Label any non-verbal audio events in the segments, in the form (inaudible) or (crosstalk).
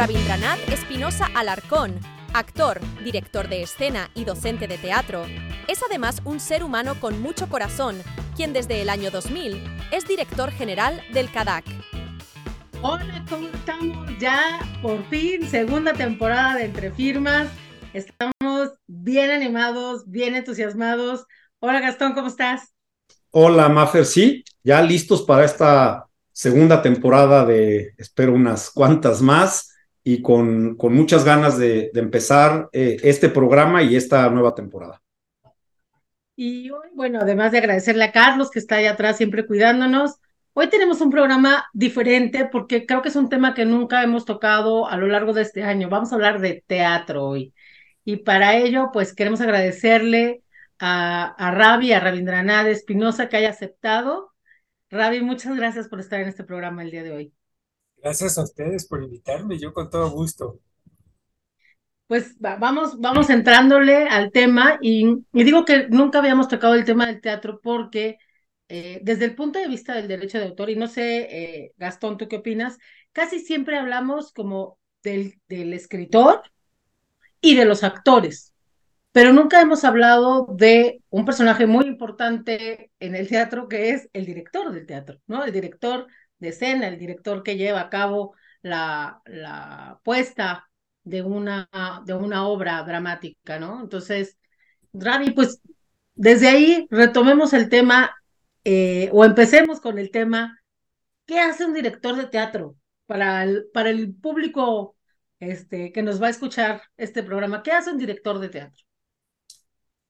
Rabindranath Espinosa Alarcón, actor, director de escena y docente de teatro, es además un ser humano con mucho corazón, quien desde el año 2000 es director general del CADAC. Hola, ¿cómo estamos? Ya por fin, segunda temporada de Entre Firmas. Estamos bien animados, bien entusiasmados. Hola Gastón, ¿cómo estás? Hola Mafer, sí, ya listos para esta segunda temporada de, espero, unas cuantas más y con, muchas ganas de, empezar eh, este programa y esta nueva temporada. Y hoy, bueno, además de agradecerle a Carlos que está allá atrás siempre cuidándonos, hoy tenemos un programa diferente porque creo que es un tema que nunca hemos tocado a lo largo de este año. Vamos a hablar de teatro hoy. Y para ello, pues queremos agradecerle a, a a Rabindranath Espinosa que haya aceptado. Ravi, muchas gracias por estar en este programa el día de hoy. Gracias a ustedes por invitarme, yo con todo gusto. Pues vamos, vamos entrándole al tema y, digo que nunca habíamos tocado el tema del teatro porque eh, desde el punto de vista del derecho de autor, y no sé, eh, Gastón, ¿tú qué opinas? Casi siempre hablamos como del, del escritor y de los actores, pero nunca hemos hablado de un personaje muy importante en el teatro que es el director del teatro, ¿no? El director de escena, el director que lleva a cabo la, la puesta de una, de una obra dramática, ¿no? Entonces, Ravi, pues desde ahí retomemos el tema eh, o empecemos con el tema, ¿qué hace un director de teatro para el, para el público este, que nos va a escuchar este programa? ¿Qué hace un director de teatro?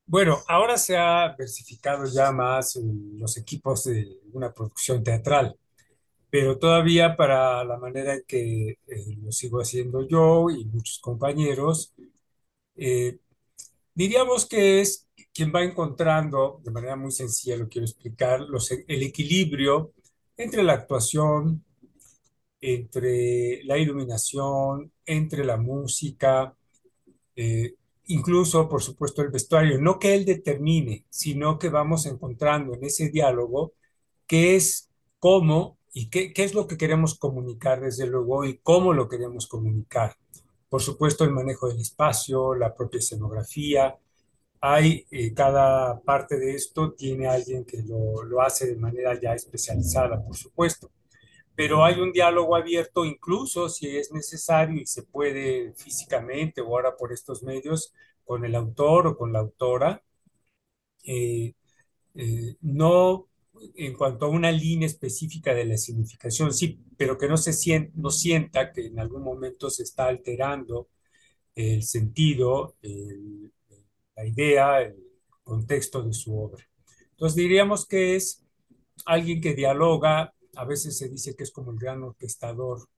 Bueno, ahora se ha versificado ya más los equipos de una producción teatral pero todavía para la manera en que eh, lo sigo haciendo yo y muchos compañeros, eh, diríamos que es quien va encontrando, de manera muy sencilla lo quiero explicar, los, el equilibrio entre la actuación, entre la iluminación, entre la música, eh, incluso, por supuesto, el vestuario. No que él determine, sino que vamos encontrando en ese diálogo que es cómo y qué, qué, es lo que queremos comunicar desde luego y cómo lo queremos comunicar. Por supuesto, el manejo del espacio, la propia escenografía. Hay, eh, cada parte de esto tiene alguien que lo, lo hace de manera ya especializada, por supuesto. Pero hay un diálogo abierto, incluso si es necesario y se puede físicamente o ahora por estos medios, con el autor o con la autora. Eh, eh, no en cuanto a una línea específica de la significación, sí, pero que no se sienta, no sienta que en algún momento se está alterando el sentido, la idea, el contexto de su obra. Entonces diríamos que es alguien que dialoga, a veces se dice que es como el gran orquestador,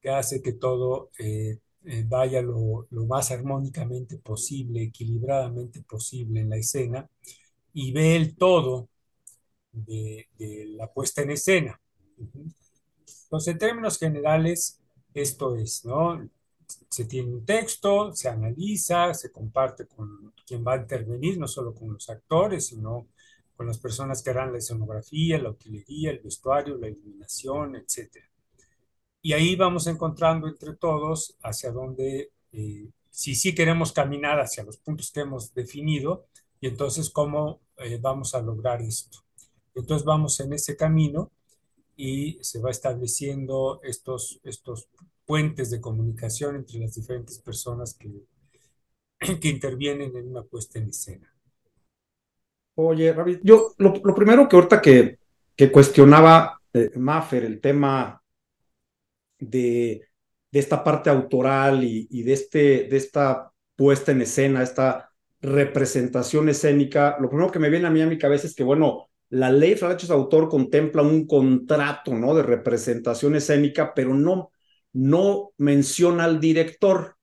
que hace que todo eh, eh, vaya lo, lo más armónicamente posible, equilibradamente posible en la escena, y ve el todo de, la puesta en escena. Entonces, en términos generales, esto es, ¿no? Se tiene un texto, se analiza, se comparte con quien va a intervenir, no solo con los actores, sino con las personas que harán la escenografía, la utilería, el vestuario, la iluminación, etc. Y ahí vamos encontrando entre todos hacia dónde, eh, si sí queremos caminar hacia los puntos que hemos definido, y entonces cómo eh, vamos a lograr esto. Entonces vamos en ese camino y se va estableciendo estos, estos puentes de comunicación entre las diferentes personas que, (clears throat) que intervienen en una puesta en escena. Oye, Ravi, yo lo, primero que ahorita que, que cuestionaba eh, Maffer, el tema de, de, esta parte autoral y, y, de, este, de esta puesta en escena, esta representación escénica, lo primero que me viene a mí a mi cabeza es que, bueno, la ley de derechos de autor contempla un contrato, ¿no? De representación escénica, pero no, no menciona al director.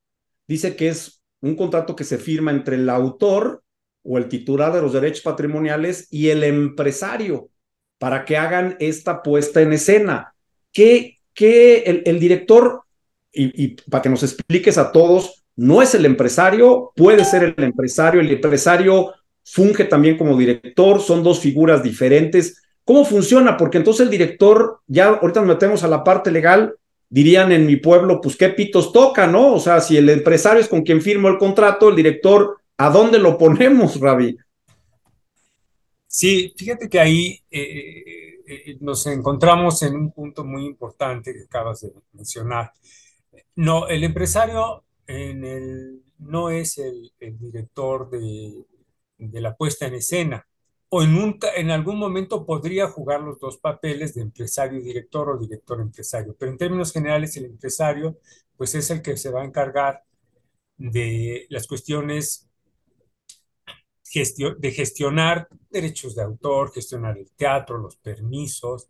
Dice que es un contrato que se firma entre el autor o el titular de los derechos patrimoniales y el empresario para que hagan esta puesta en escena. Que, que el, director, y para que nos expliques a todos, no es el empresario, puede ser el empresario, el empresario funge también como director, son dos figuras diferentes. ¿Cómo funciona? Porque entonces el director, ya ahorita nos metemos a la parte legal, dirían en mi pueblo, pues qué pitos toca, ¿no? O sea, si el empresario es con quien firmo el contrato, el director, ¿a dónde lo ponemos, Ravi? Sí, fíjate que ahí eh, eh, nos encontramos en un punto muy importante que acabas de mencionar. No, el empresario en el, no es el, director de, de, la puesta en escena, o en, un, en algún momento podría jugar los dos papeles de empresario director o director empresario, pero en términos generales el empresario pues es el que se va a encargar de las cuestiones de gestionar derechos de autor, gestionar el teatro, los permisos.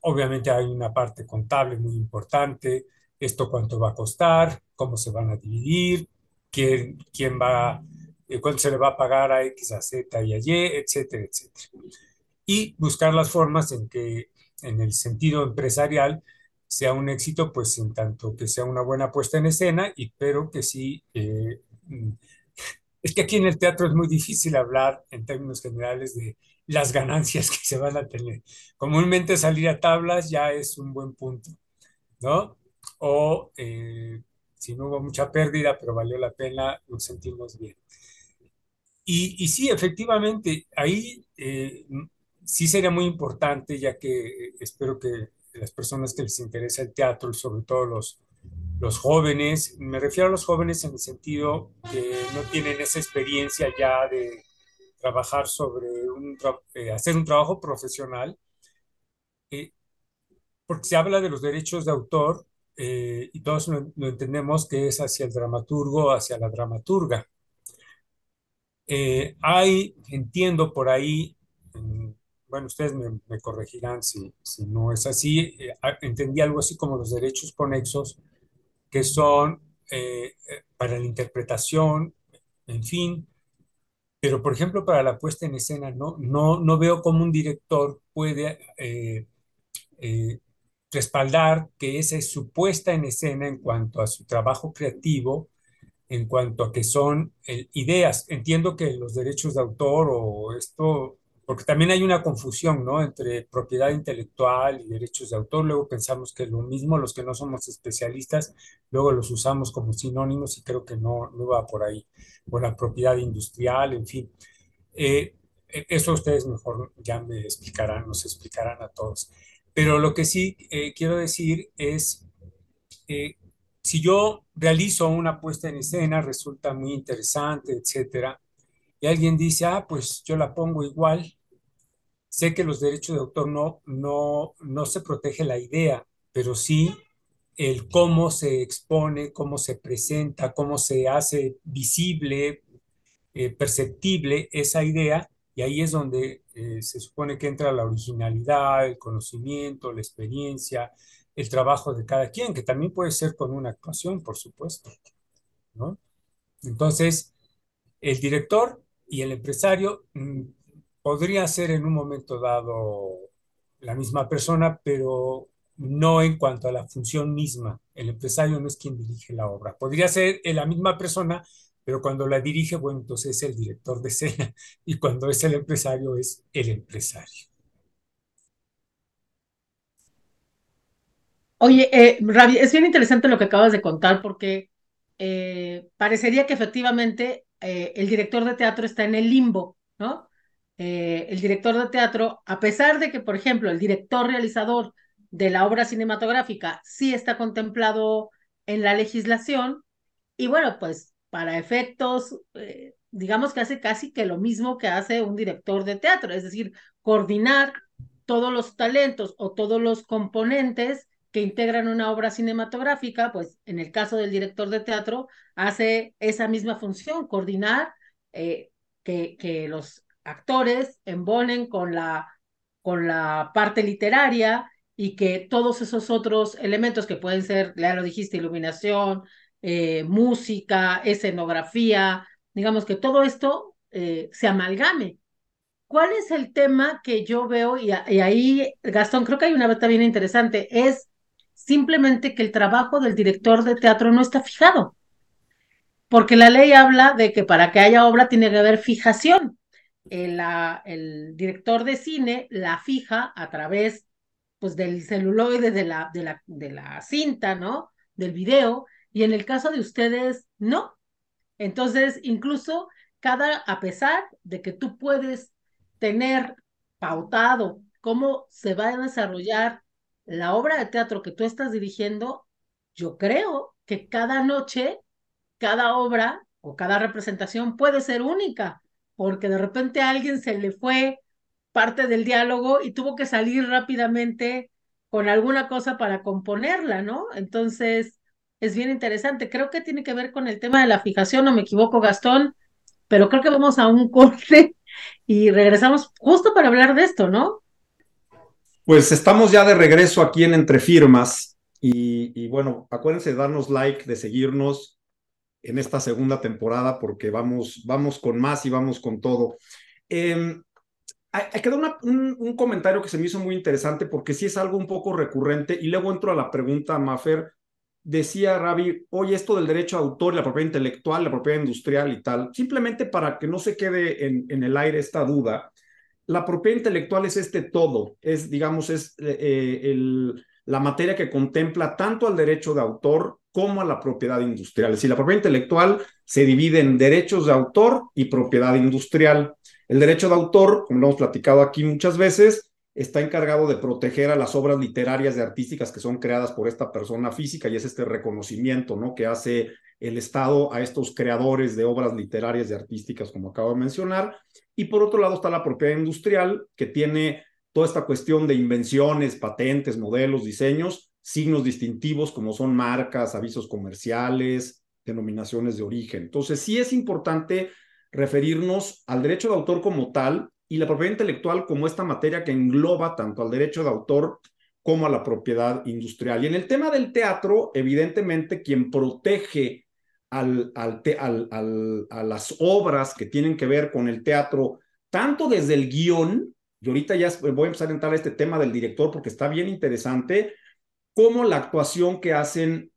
Obviamente hay una parte contable muy importante, esto cuánto va a costar, cómo se van a dividir, quién, quién va, eh, cuánto se le va a pagar a X, a Z y a Y, etcétera, etcétera. Y buscar las formas en que en el sentido empresarial sea un éxito, pues en tanto que sea una buena puesta en escena, y pero que sí eh, (laughs) es que aquí en el teatro es muy difícil hablar en términos generales de las ganancias (laughs) que se van a tener. Comúnmente salir a tablas ya es un buen punto, ¿no? O eh, si no hubo mucha pérdida, pero valió la pena, nos sentimos bien. Y, sí, efectivamente, ahí eh, sí sería muy importante, ya que espero que las personas que les interesa el teatro y sobre todo los, los jóvenes, me refiero a los jóvenes en el sentido que no tienen esa experiencia ya de trabajar sobre un, eh, hacer un trabajo profesional, eh, porque se habla de los derechos de autor eh, y todos lo, entendemos que es hacia el dramaturgo, hacia la dramaturga. Hay, entiendo por ahí, mm, bueno, ustedes me, corregirán si, si, no es así, entendí algo así como los derechos conexos que son eh, para la interpretación, en fin. Pero, por ejemplo, para la puesta en escena, no, no, no veo cómo un director puede eh, eh, respaldar que esa es su puesta en escena en cuanto a su trabajo creativo, en cuanto a que son ideas. Entiendo que los derechos de autor o esto porque también hay una confusión, ¿no? Entre propiedad intelectual y derechos de autor. Luego pensamos que lo mismo, los que no somos especialistas, luego los usamos como sinónimos y creo que no, no va por ahí. O la propiedad industrial, en fin. Eh, e, eso ustedes mejor ya me explicarán, nos explicarán a todos. Pero lo que sí eh, quiero decir es, eh, si yo realizo una puesta en escena, resulta muy interesante, etcétera, y alguien dice, ah, pues yo la pongo igual, Sé que los derechos de autor no, no, no se protege la idea, pero sí el cómo se expone, cómo se presenta, cómo se hace visible, eh, perceptible esa idea, y ahí es donde eh, se supone que entra la originalidad, el conocimiento, la experiencia, el trabajo de cada quien, que también puede ser con una actuación, por supuesto. ¿no? Entonces, el director y el empresario mm, podría ser en un momento dado la misma persona, pero no en cuanto a la función misma. El empresario no es quien dirige la obra. Podría ser la misma persona, pero cuando la dirige, bueno, entonces es el director de escena (laughs) y cuando es el empresario es el empresario. Oye, eh, es bien interesante lo que acabas de contar porque eh, parecería que efectivamente eh, el director de teatro está en el limbo, ¿no? Eh, el director de teatro, a pesar de que, por ejemplo, el director realizador de la obra cinematográfica sí está contemplado en la legislación, y bueno, pues para efectos, digamos que hace casi que lo mismo que hace un director de teatro, es decir, coordinar todos los talentos o todos los componentes que integran una obra cinematográfica, pues en el caso del director de teatro, hace esa misma función, coordinar eh, que, que los actores embonen con la, con la parte literaria y que todos esos otros elementos que pueden ser, ya lo dijiste, iluminación, eh, música, escenografía, digamos que todo esto eh, se amalgame. ¿Cuál es el tema que yo veo? Y, ahí, Gastón, creo que hay una beta bien interesante, es simplemente que el trabajo del director de teatro no está fijado, porque la ley habla de que para que haya obra tiene que haber fijación el, el director de cine la fija a través pues del celuloide de la, de la, de la cinta, ¿no? Del video, y en el caso de ustedes, no. Entonces, incluso cada, a pesar de que tú puedes tener pautado cómo se va a desarrollar la obra de teatro que tú estás dirigiendo, yo creo que cada noche, cada obra o cada representación puede ser única, porque de repente a alguien se le fue parte del diálogo y tuvo que salir rápidamente con alguna cosa para componerla, ¿no? Entonces, es bien interesante. Creo que tiene que ver con el tema de la fijación, no me equivoco, Gastón, pero creo que vamos a un (laughs) corte y regresamos justo para hablar de esto, ¿no? Pues estamos ya de regreso aquí en Entre Firmas y, bueno, acuérdense de darnos like, de seguirnos en esta segunda temporada porque vamos, vamos con más y vamos con todo. Eh, hay, quedó un, comentario que se me hizo muy interesante porque sí es algo un poco recurrente y luego entro a la pregunta, Mafer. Decía Ravi, oye, esto del derecho a autor, la propiedad intelectual, la propiedad industrial y tal, simplemente para que no se quede en el aire esta duda, la propiedad intelectual es este todo, es, digamos, es eh, el, la materia que contempla tanto al derecho de autor como a la propiedad industrial. Decir, la propiedad intelectual se divide en derechos de autor y propiedad industrial. El derecho de autor, como lo hemos platicado aquí muchas veces, está encargado de proteger a las obras literarias y artísticas que son creadas por esta persona física y es este reconocimiento ¿no? que hace el Estado a estos creadores de obras literarias y artísticas, como acabo de mencionar. Y por otro lado está la propiedad industrial, que tiene toda esta cuestión de invenciones, patentes, modelos, diseños, signos distintivos como son marcas, avisos comerciales, denominaciones de origen. Entonces, sí es importante referirnos al derecho de autor como tal y la propiedad intelectual como esta materia que engloba tanto al derecho de autor como a la propiedad industrial. Y en el tema del teatro, evidentemente, quien protege al, al, al, a las obras que tienen que ver con el teatro, tanto desde el guion, y ahorita ya voy a empezar a entrar a este tema del director porque está bien interesante, como la actuación que hacen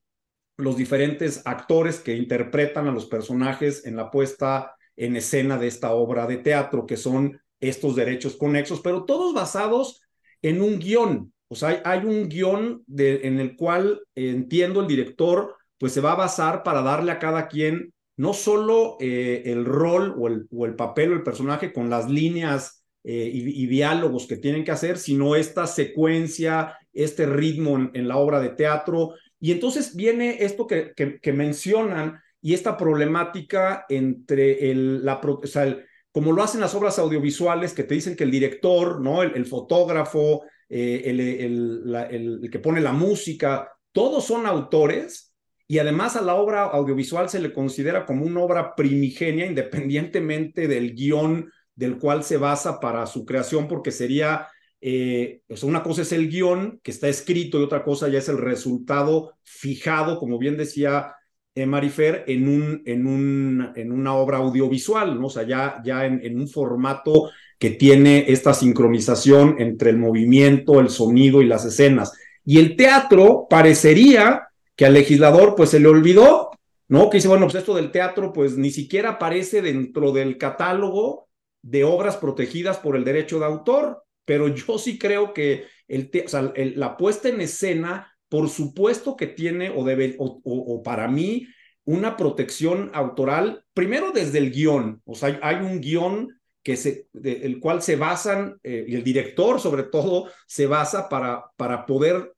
los diferentes actores que interpretan a los personajes en la puesta en escena de esta obra de teatro, que son estos derechos conexos, pero todos basados en un guion. O sea, hay, un guion de, en el cual entiendo el director, pues se va a basar para darle a cada quien no solo eh, el rol o el, o el, papel o el personaje con las líneas eh, y, diálogos que tienen que hacer, sino esta secuencia, este ritmo en, la obra de teatro. Y entonces viene esto que, que mencionan y esta problemática entre el, la, o como lo hacen las obras audiovisuales, que te dicen que el director, ¿no? el, fotógrafo, eh, el, que pone la música, todos son autores y además a la obra audiovisual se le considera como una obra primigenia independientemente del guion del cual se basa para su creación, porque sería, eh, una cosa es el guion que está escrito y otra cosa ya es el resultado fijado, como bien decía Marifer en, un, en, un, en una obra audiovisual, ¿no? O sea, ya, ya en, en, un formato que tiene esta sincronización entre el movimiento, el sonido y las escenas. Y el teatro parecería que al legislador pues se le olvidó, ¿no? Que dice, bueno, pues esto del teatro pues ni siquiera aparece dentro del catálogo de obras protegidas por el derecho de autor, pero yo sí creo que el, la puesta en escena por supuesto que tiene o debe, o, para mí, una protección autoral, primero desde el guion, o sea, hay, un guion que se, el cual se basan, eh, y el director sobre todo, se basa para, para poder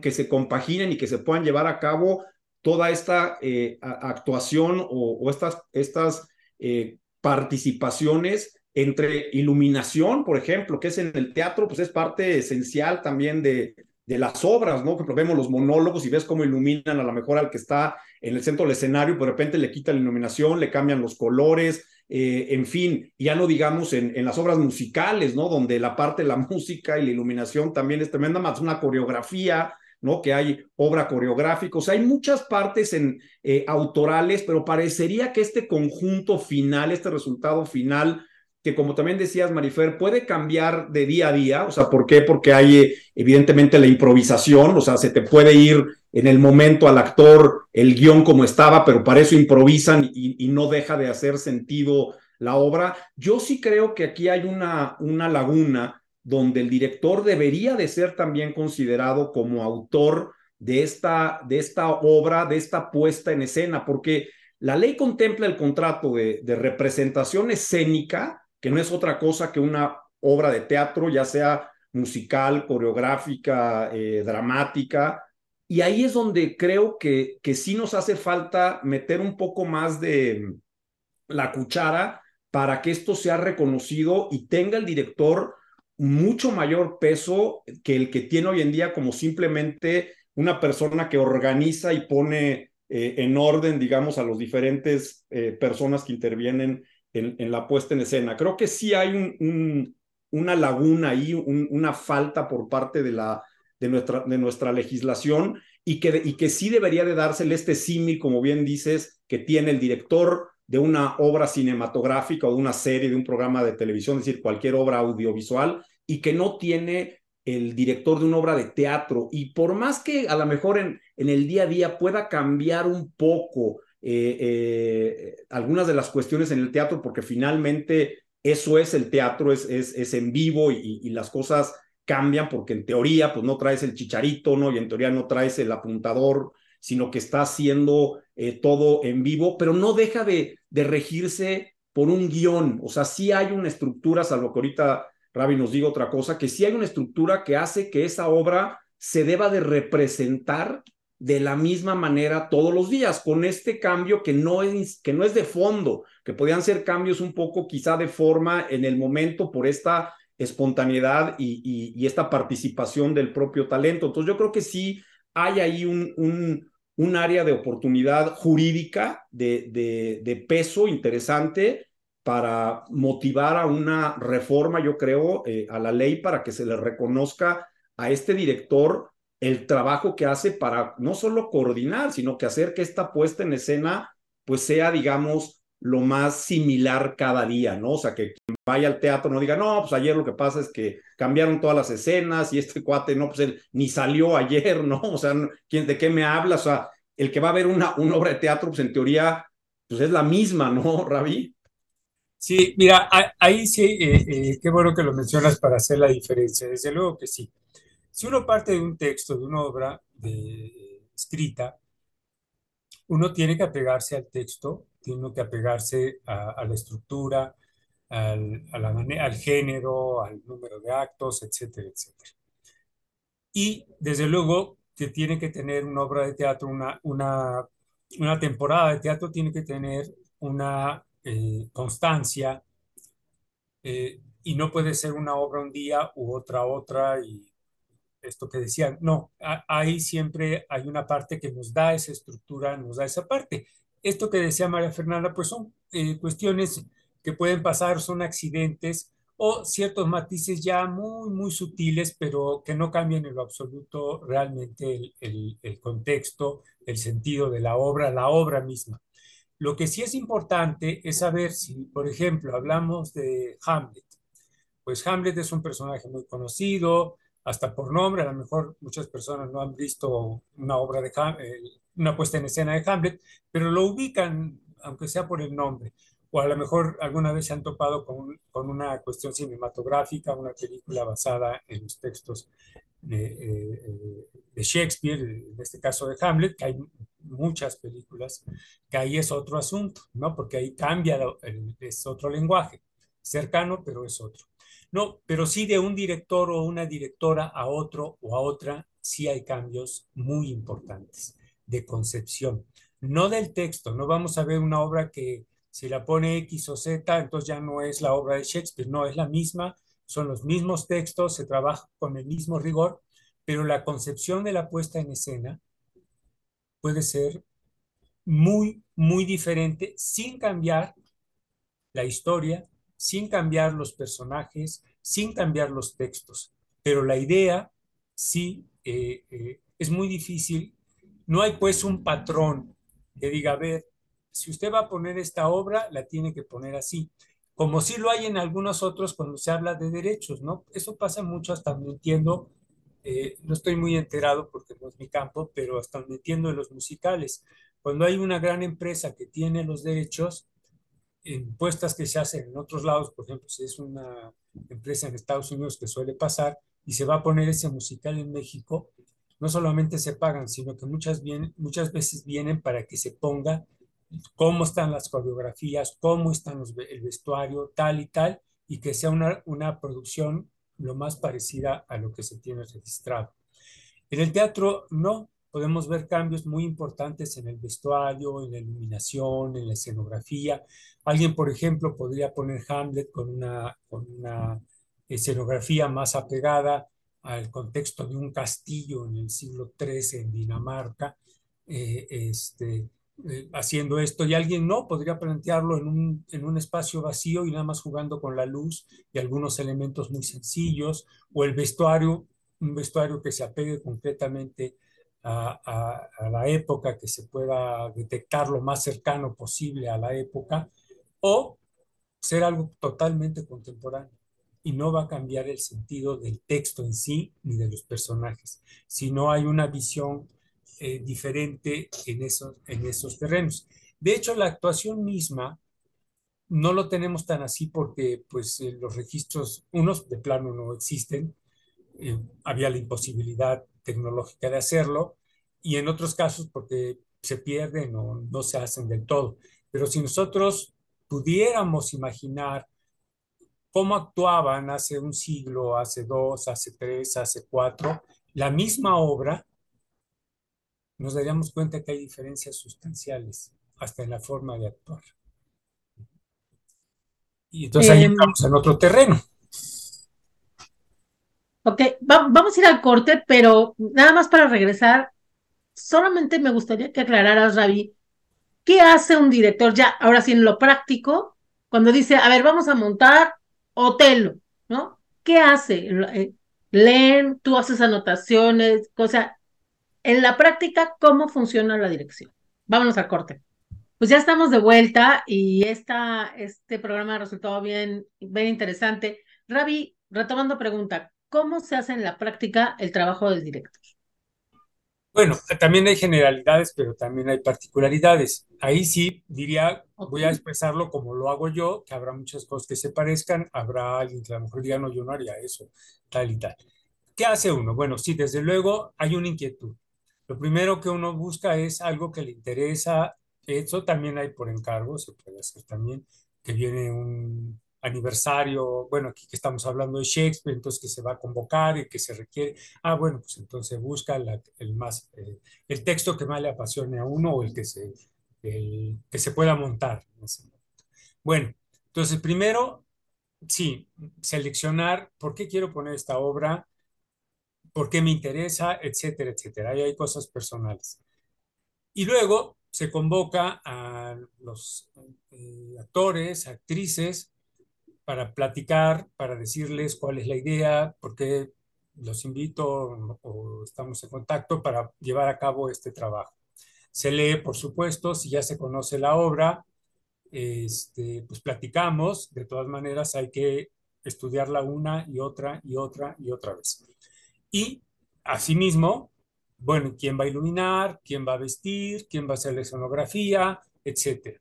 que se compaginen y que se puedan llevar a cabo toda esta eh, actuación o, estas, estas eh, participaciones entre iluminación, por ejemplo, que es en el teatro, pues es parte esencial también de, de las obras, ¿no? Que vemos los monólogos y ves cómo iluminan a lo mejor al que está en el centro del escenario, pero de repente le quitan la iluminación, le cambian los colores, eh, en fin, ya no digamos en, en, las obras musicales, ¿no? Donde la parte de la (laughs) música y la iluminación también es tremenda, más una coreografía, ¿no? Que hay obra coreográfica, o sea, hay muchas partes en, eh, autorales, pero parecería que este conjunto final, este resultado final, que como también decías, Marifer, puede cambiar de día a día. O sea, ¿por qué? Porque hay eh, evidentemente la improvisación, o sea, se te puede ir en el momento al actor el guion como estaba, pero para eso improvisan y, no deja de hacer sentido la obra. Yo sí creo que aquí hay una, una laguna donde el director debería de ser también considerado como autor de esta, de esta obra, de esta puesta en escena, porque la ley contempla el contrato de, de representación escénica, que no es otra cosa que una obra de teatro, ya sea musical, coreográfica, eh, dramática, y ahí es donde creo que, que sí nos hace falta meter un poco más de la cuchara para que esto sea reconocido y tenga el director mucho mayor peso que el que tiene hoy en día como simplemente una persona que organiza y pone eh, en orden, digamos, a los diferentes eh, personas que intervienen en, la puesta en escena. Creo que sí hay un, un, una laguna ahí, un, una falta por parte de, nuestra, legislación y que, sí debería de dársele este símil, como bien dices, que tiene el director de una obra cinematográfica o de una serie, de un programa de televisión, es decir, cualquier obra audiovisual, y que no tiene el director de una obra de teatro. Y por más que a lo mejor en el día a día pueda cambiar un poco eh, eh, algunas de las cuestiones en el teatro, porque finalmente eso es el teatro, es, es, es en vivo y, las cosas cambian porque en teoría pues no traes el chicharito, ¿no? Y en teoría no traes el apuntador, sino que está haciendo eh, todo en vivo, pero no deja de, de regirse por un guion, o sea, sí hay una estructura, salvo que ahorita Ravi nos diga otra cosa, que sí hay una estructura que hace que esa obra se deba de representar de la misma manera todos los días, con este cambio que no es, que no es de fondo, que podían ser cambios un poco quizá de forma en el momento por esta espontaneidad y, y, esta participación del propio talento. Entonces yo creo que sí hay ahí un, un, un área de oportunidad jurídica de, de, de, peso interesante para motivar a una reforma, yo creo, eh, a la ley para que se le reconozca a este director el trabajo que hace para no solo coordinar, sino que hacer que esta puesta en escena pues sea, digamos, lo más similar cada día, ¿no? O sea, que quien vaya al teatro no diga, no, pues ayer lo que pasa es que cambiaron todas las escenas y este cuate, no, pues él ni salió ayer, (laughs) ¿no? O sea, ¿quién, ¿de qué me hablas? O sea, el que va a ver una, una obra de teatro, pues en teoría, pues es la misma, ¿no, (laughs) Ravi? Sí, mira, ahí sí, eh, eh, qué bueno que lo mencionas para hacer la diferencia, desde luego que sí. Si uno parte de un texto, de una obra de, escrita, uno tiene que apegarse al texto, tiene que apegarse a, a la estructura, al, a la al género, al número de actos, etcétera, etcétera. Y desde luego que tiene que tener una obra de teatro, una, una, una temporada de teatro tiene que tener una eh, constancia eh, y no puede ser una obra un día u otra otra y esto que decían, no, ahí siempre hay una parte que nos da esa estructura, nos da esa parte. Esto que decía María Fernanda, pues son eh, cuestiones que pueden pasar, son accidentes o ciertos matices ya muy, muy sutiles, pero que no cambian en lo absoluto realmente el, el, el contexto, el sentido de la obra, la obra misma. Lo que sí es importante es saber si, por ejemplo, hablamos de Hamlet. Pues Hamlet es un personaje muy conocido, hasta por nombre, a lo mejor muchas personas no han visto una obra de eh, una puesta en escena de Hamlet, pero lo ubican, aunque sea por el nombre, o a lo mejor alguna vez se han topado con, con una cuestión cinematográfica, una película basada en los textos de, eh, de, Shakespeare, en este caso de Hamlet, que hay muchas películas, que ahí es otro asunto, ¿no? Porque ahí cambia, es otro lenguaje, cercano, pero es otro. No, pero sí de un director o una directora a otro o a otra, sí hay cambios muy importantes de concepción. No del texto, no vamos a ver una obra que si la pone X o Z, entonces ya no es la obra de Shakespeare, no, es la misma, son los mismos textos, se trabaja con el mismo rigor, pero la concepción de la puesta en escena puede ser muy, muy diferente sin cambiar la historia, sin cambiar los personajes, sin cambiar los textos. Pero la idea sí eh, eh, es muy difícil. No hay pues un patrón que diga, a ver, si usted va a poner esta obra, la tiene que poner así. Como sí lo hay en algunos otros cuando se habla de derechos, ¿no? Eso pasa mucho, hasta me entiendo, eh, no estoy muy enterado porque no es mi campo, pero hasta donde entiendo en los musicales. Cuando hay una gran empresa que tiene los derechos, en puestas que se hacen en otros lados, por ejemplo, si es una empresa en Estados Unidos que suele pasar y se va a poner ese musical en México, no solamente se pagan, sino que muchas, veces vienen para que se ponga cómo están las coreografías, cómo están el vestuario, tal y tal, y que sea una, una producción lo más parecida a lo que se tiene registrado. En el teatro no, podemos ver cambios muy importantes en el vestuario, en la iluminación, en la escenografía. Alguien, por ejemplo, podría poner Hamlet con una, con una escenografía más apegada al contexto de un castillo en el siglo XIII en Dinamarca, eh, este, eh, haciendo esto, y alguien no, podría plantearlo en un, en un espacio vacío y nada más jugando con la luz y algunos elementos muy sencillos, o el vestuario, un vestuario que se apegue completamente a, la época, que se pueda detectar lo más cercano posible a la época, o ser algo totalmente contemporáneo. Y no va a cambiar el sentido del texto en sí ni de los personajes, sino hay una visión eh, diferente en esos, en esos terrenos. De hecho, la actuación misma no lo tenemos tan así porque pues eh, los registros, unos de plano no existen, eh, había la imposibilidad tecnológica de hacerlo, y en otros casos porque se pierden o no se hacen del todo. Pero si nosotros pudiéramos imaginar cómo actuaban hace un siglo, hace dos, hace tres, hace cuatro, la misma obra, nos daríamos cuenta que hay diferencias sustanciales hasta en la forma de actuar. Y entonces ahí estamos em, en otro terreno. Ok, vamos a ir al corte, pero nada más para regresar, solamente me gustaría que aclararas, Ravi, ¿qué hace un director ya, ahora sí en lo práctico, cuando dice, a ver, vamos a montar Otelo, ¿no? ¿Qué hace? Eh, leen, tú haces anotaciones, cosa. En la práctica, ¿cómo funciona la dirección? Vámonos al corte. Pues ya estamos de vuelta y esta, este programa ha resultado bien, bien interesante. Ravi, retomando pregunta, ¿cómo se hace en la práctica el trabajo del director? Bueno, también hay generalidades, pero también hay particularidades. Ahí sí diría, voy a expresarlo como lo hago yo, que habrá muchas cosas que se parezcan, habrá alguien que a lo mejor diga, no, yo no haría eso, tal y tal. ¿Qué hace uno? Bueno, sí, desde luego hay una inquietud. Lo primero que uno busca es algo que le interesa. Eso también hay por encargo, se puede hacer también, que viene un, aniversario, bueno, aquí que estamos hablando de Shakespeare, entonces que se va a convocar y que se requiere, ah, bueno, pues entonces busca el más, eh, el texto que más le apasione a uno o el que se, que se pueda montar. Bueno, entonces primero, sí, seleccionar por qué quiero poner esta obra, por qué me interesa, etcétera, etcétera. Ahí hay cosas personales. Y luego se convoca a los eh, actores, actrices, para platicar, para decirles cuál es la idea, porque los invito o estamos en contacto para llevar a cabo este trabajo. Se lee, por supuesto, si ya se conoce la obra, este, pues platicamos, de todas maneras hay que estudiarla una y otra y otra y otra vez. Y asimismo, bueno, quién va a iluminar, quién va a vestir, quién va a hacer la escenografía, etcétera.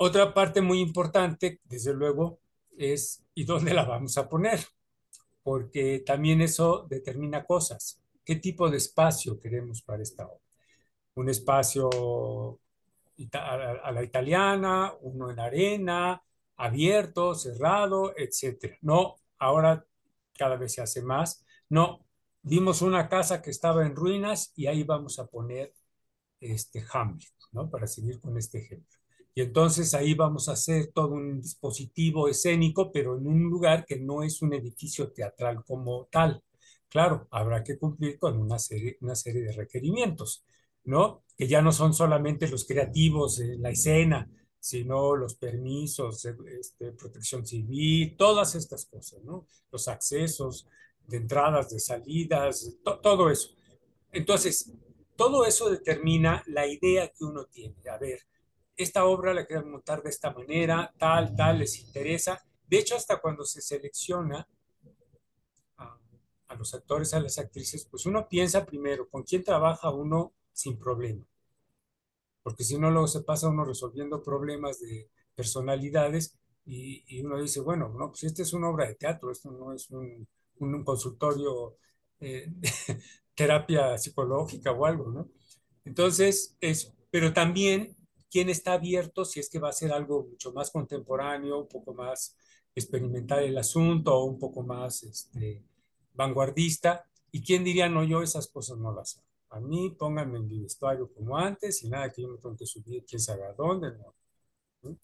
Otra parte muy importante, desde luego, es ¿y dónde la vamos a poner? Porque también eso determina cosas. ¿Qué tipo de espacio queremos para esta obra? Un espacio a la italiana, uno en arena, abierto, cerrado, etc. No, ahora cada vez se hace más. No, vimos una casa que estaba en ruinas y ahí vamos a poner este Hamlet, ¿no? Para seguir con este ejemplo. Y entonces ahí vamos a hacer todo un dispositivo escénico, pero en un lugar que no es un edificio teatral como tal. Claro, habrá que cumplir con una serie, una serie de requerimientos, ¿no? Que ya no son solamente los creativos en la escena, sino los permisos, este, protección civil, todas estas cosas, ¿no? Los accesos de entradas, de salidas, todo eso. Entonces, todo eso determina la idea que uno tiene. A ver, esta obra la quieren montar de esta manera, tal, tal, les interesa. De hecho, hasta cuando se selecciona a, los actores, a las actrices, pues uno piensa primero con quién trabaja uno sin problema. Porque si no, luego se pasa uno resolviendo problemas de, personalidades y, uno dice, bueno, no, pues esta es una obra de teatro, esto no es un, un, consultorio, eh, (laughs) terapia psicológica o algo, ¿no? Entonces, es, pero también quién está abierto si es que va a ser algo mucho más contemporáneo, un poco más experimental el asunto o un poco más este, vanguardista. ¿Y quién diría, no, yo esas cosas no las hago? A mí pónganme en mi vestuario como antes y nada que yo me tengo que subir quién sabe a dónde. ¿no?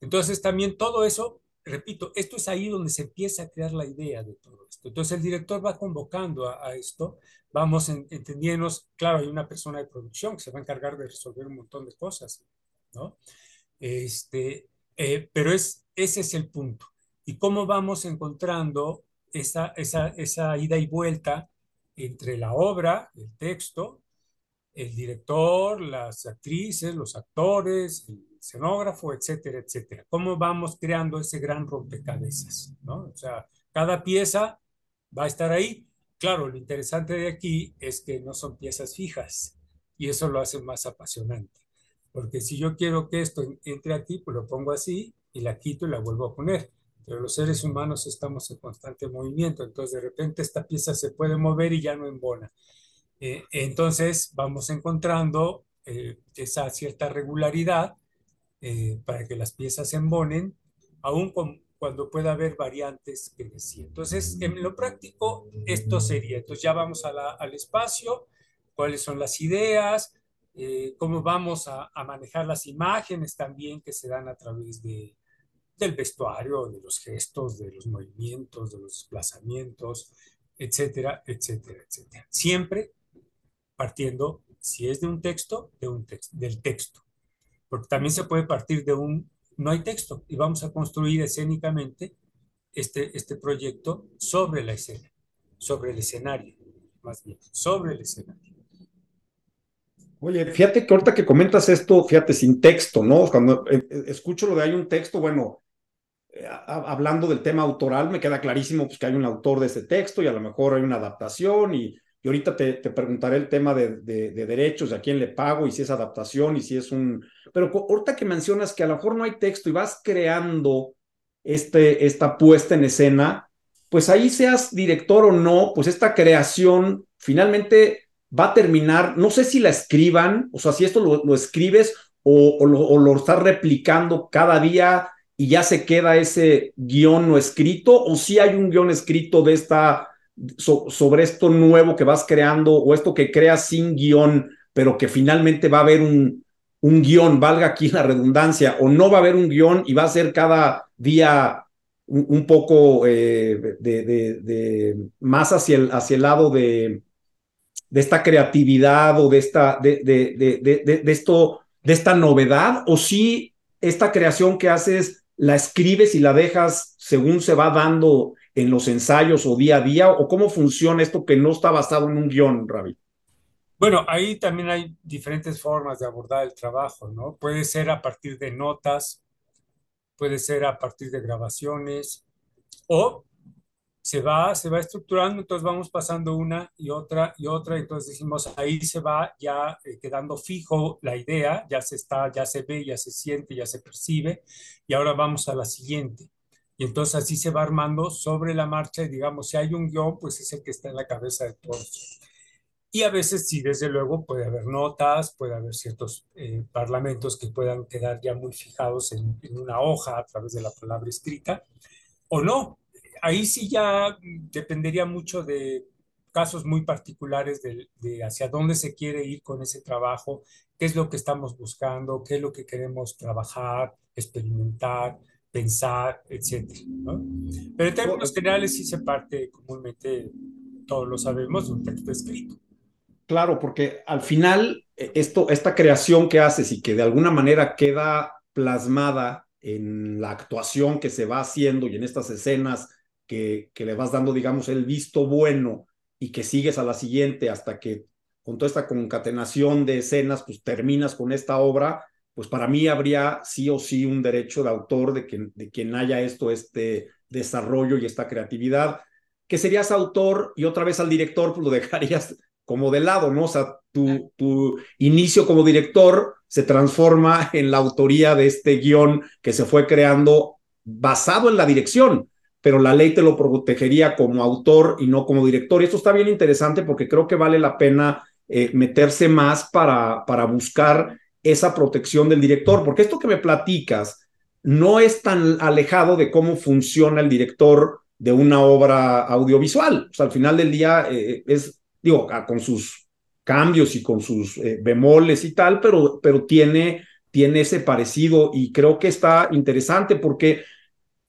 Entonces también todo eso, repito, esto es ahí donde se empieza a crear la idea de todo esto. Entonces el director va convocando a, esto, vamos entendiéndonos, claro, hay una persona de producción que se va a encargar de resolver un montón de cosas, ¿no? Este, eh, pero es, ese es el punto. ¿Y cómo vamos encontrando esa, esa, esa ida y vuelta entre la obra, el texto, el director, las actrices, los actores, el escenógrafo, etcétera, etcétera. ¿Cómo vamos creando ese gran rompecabezas? ¿no? O sea, cada pieza va a estar ahí. Claro, lo interesante de aquí es que no son piezas fijas y eso lo hace más apasionante. Porque si yo quiero que esto entre aquí, pues lo pongo así y la quito y la vuelvo a poner pero los seres humanos estamos en constante movimiento, entonces de repente esta pieza se puede mover y ya no embona. Eh, entonces vamos encontrando eh, esa cierta regularidad eh, para que las piezas se embonen, aún cuando pueda haber variantes que decir. Entonces, en lo práctico, esto sería. Entonces ya vamos al espacio, cuáles son las ideas, cómo vamos a, a manejar las imágenes también que se dan a través de, del vestuario, de los gestos, de los movimientos, de los desplazamientos, etcétera, etcétera, etcétera. Siempre partiendo, si es de un texto, de un texto, del texto. Porque también se puede partir de un, no hay texto, y vamos a construir escénicamente este, este proyecto sobre la escena, sobre el escenario, más bien, sobre el escenario. Oye, fíjate que ahorita que comentas esto, fíjate, sin texto, ¿no? Cuando eh, eh, escucho lo de hay un texto, bueno, eh, hablando del tema autoral, me queda clarísimo pues, que hay un autor de ese texto y a lo mejor hay una adaptación y, y ahorita te, te, preguntaré el tema de, de, de, derechos, de a quién le pago y si es adaptación y si es un... Pero ahorita que mencionas que a lo mejor no hay texto y vas creando este, esta puesta en escena, pues ahí seas director o no, pues esta creación finalmente va a terminar, no sé si la escriban, o sea, si esto lo, escribes o, lo, estás replicando cada día y ya se queda ese guion no escrito o si hay un guion escrito de esta sobre esto nuevo que vas creando o esto que creas sin guion, pero que finalmente va a haber un, un guion, valga aquí la redundancia, o no va a haber un guion y va a ser cada día un, poco eh, de, más hacia el, hacia el lado de, de esta creatividad o de esta, de, de, esto, de esta novedad, o si esta creación que haces la escribes y la dejas según se va dando en los ensayos o día a día? ¿O cómo funciona esto que no está basado en un guion, Ravi? Bueno, ahí también hay diferentes formas de abordar el trabajo, ¿no? Puede ser a partir de notas, puede ser a partir de grabaciones, o se va, se va estructurando, entonces vamos pasando una y otra y otra, entonces decimos, ahí se va ya eh, quedando fijo la idea, ya se está, ya se ve, ya se siente, ya se percibe, y ahora vamos a la siguiente. Y entonces así se va armando sobre la marcha y digamos, si hay un guion, pues es el que está en la cabeza de todos. Y a veces sí, desde luego, puede haber notas, puede haber ciertos eh, parlamentos que puedan quedar ya muy fijados en una hoja a través de la palabra escrita, o no, ahí sí ya dependería mucho de casos muy particulares de, hacia dónde se quiere ir con ese trabajo, qué es lo que estamos buscando, qué es lo que queremos trabajar, experimentar, pensar, etc. Pero en términos generales sí se parte comúnmente, todos lo sabemos, de un texto escrito. Claro, porque al final eh, esto, esta creación que haces y que de alguna manera queda plasmada en la actuación que se va haciendo y en estas escenas que, le vas dando, digamos, el visto bueno y que sigues a la siguiente hasta que con toda esta concatenación de escenas, pues terminas con esta obra, pues para mí habría sí o sí un derecho de autor de, que, de quien haya esto, este desarrollo y esta creatividad, que serías autor y otra vez al director, pues lo dejarías como de lado, ¿no? O sea, tu, tu inicio como director se transforma en la autoría de este guion que se fue creando basado en la dirección, pero la ley te lo protegería como autor y no como director. Y esto está bien interesante porque creo que vale la pena eh, meterse más para, para buscar esa protección del director, porque esto que me platicas no es tan alejado de cómo funciona el director de una obra audiovisual. Al final del día eh, es, digo, con sus cambios y con sus eh, bemoles y tal, pero, pero tiene, tiene ese parecido y creo que está interesante porque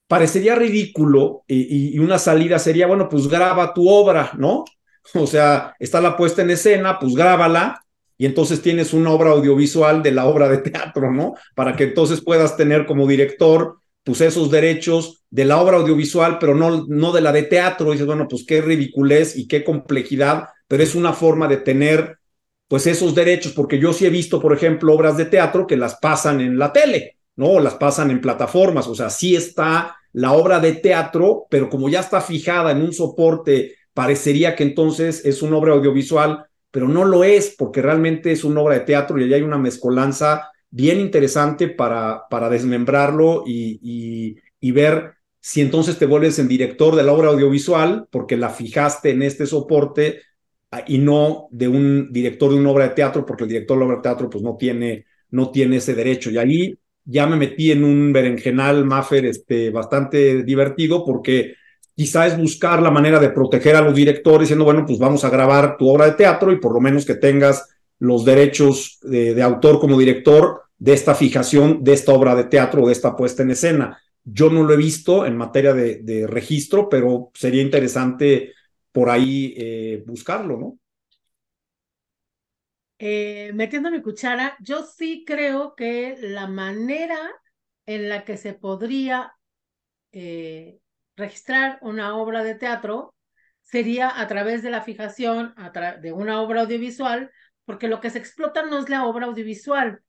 parecería ridículo y, una salida sería, bueno, pues graba tu obra, ¿no? (laughs) O sea, está la puesta en escena, pues grábala y entonces tienes una obra audiovisual de la obra de teatro, ¿no? Para que entonces puedas tener como director pues esos derechos de la obra audiovisual, pero no, no de la de teatro. Dices, bueno, pues qué ridiculez y qué complejidad, pero es una forma de tener pues esos derechos, porque yo sí he visto, por ejemplo, obras de teatro que las pasan en la tele, ¿no? Las pasan en plataformas, o sea, sí está la obra de teatro, pero como ya está fijada en un soporte, parecería que entonces es una obra audiovisual, pero no lo es, porque realmente es una obra de teatro y allá hay una mezcolanza bien interesante para, para desmembrarlo y, y, ver si entonces te vuelves en director de la obra audiovisual, porque la fijaste en este soporte ah, y no de un director de una obra de teatro, porque el director de la obra de teatro pues no tiene, no tiene ese derecho. Y ahí ya me metí en un berenjenal, Maffer, este, bastante divertido, porque quizá es buscar la manera de proteger a los directores, diciendo, bueno, pues vamos a grabar tu obra de teatro y por lo menos que tengas los derechos de, autor como director de esta fijación de esta obra de teatro o de esta puesta en escena. Yo no lo he visto en materia de, registro, pero sería interesante por ahí eh, buscarlo, ¿no? Eh, metiendo mi cuchara, yo sí creo que la manera en la que se podría eh, registrar una obra de teatro sería a través de la fijación de una obra audiovisual, porque lo que se explota no es la obra audiovisual,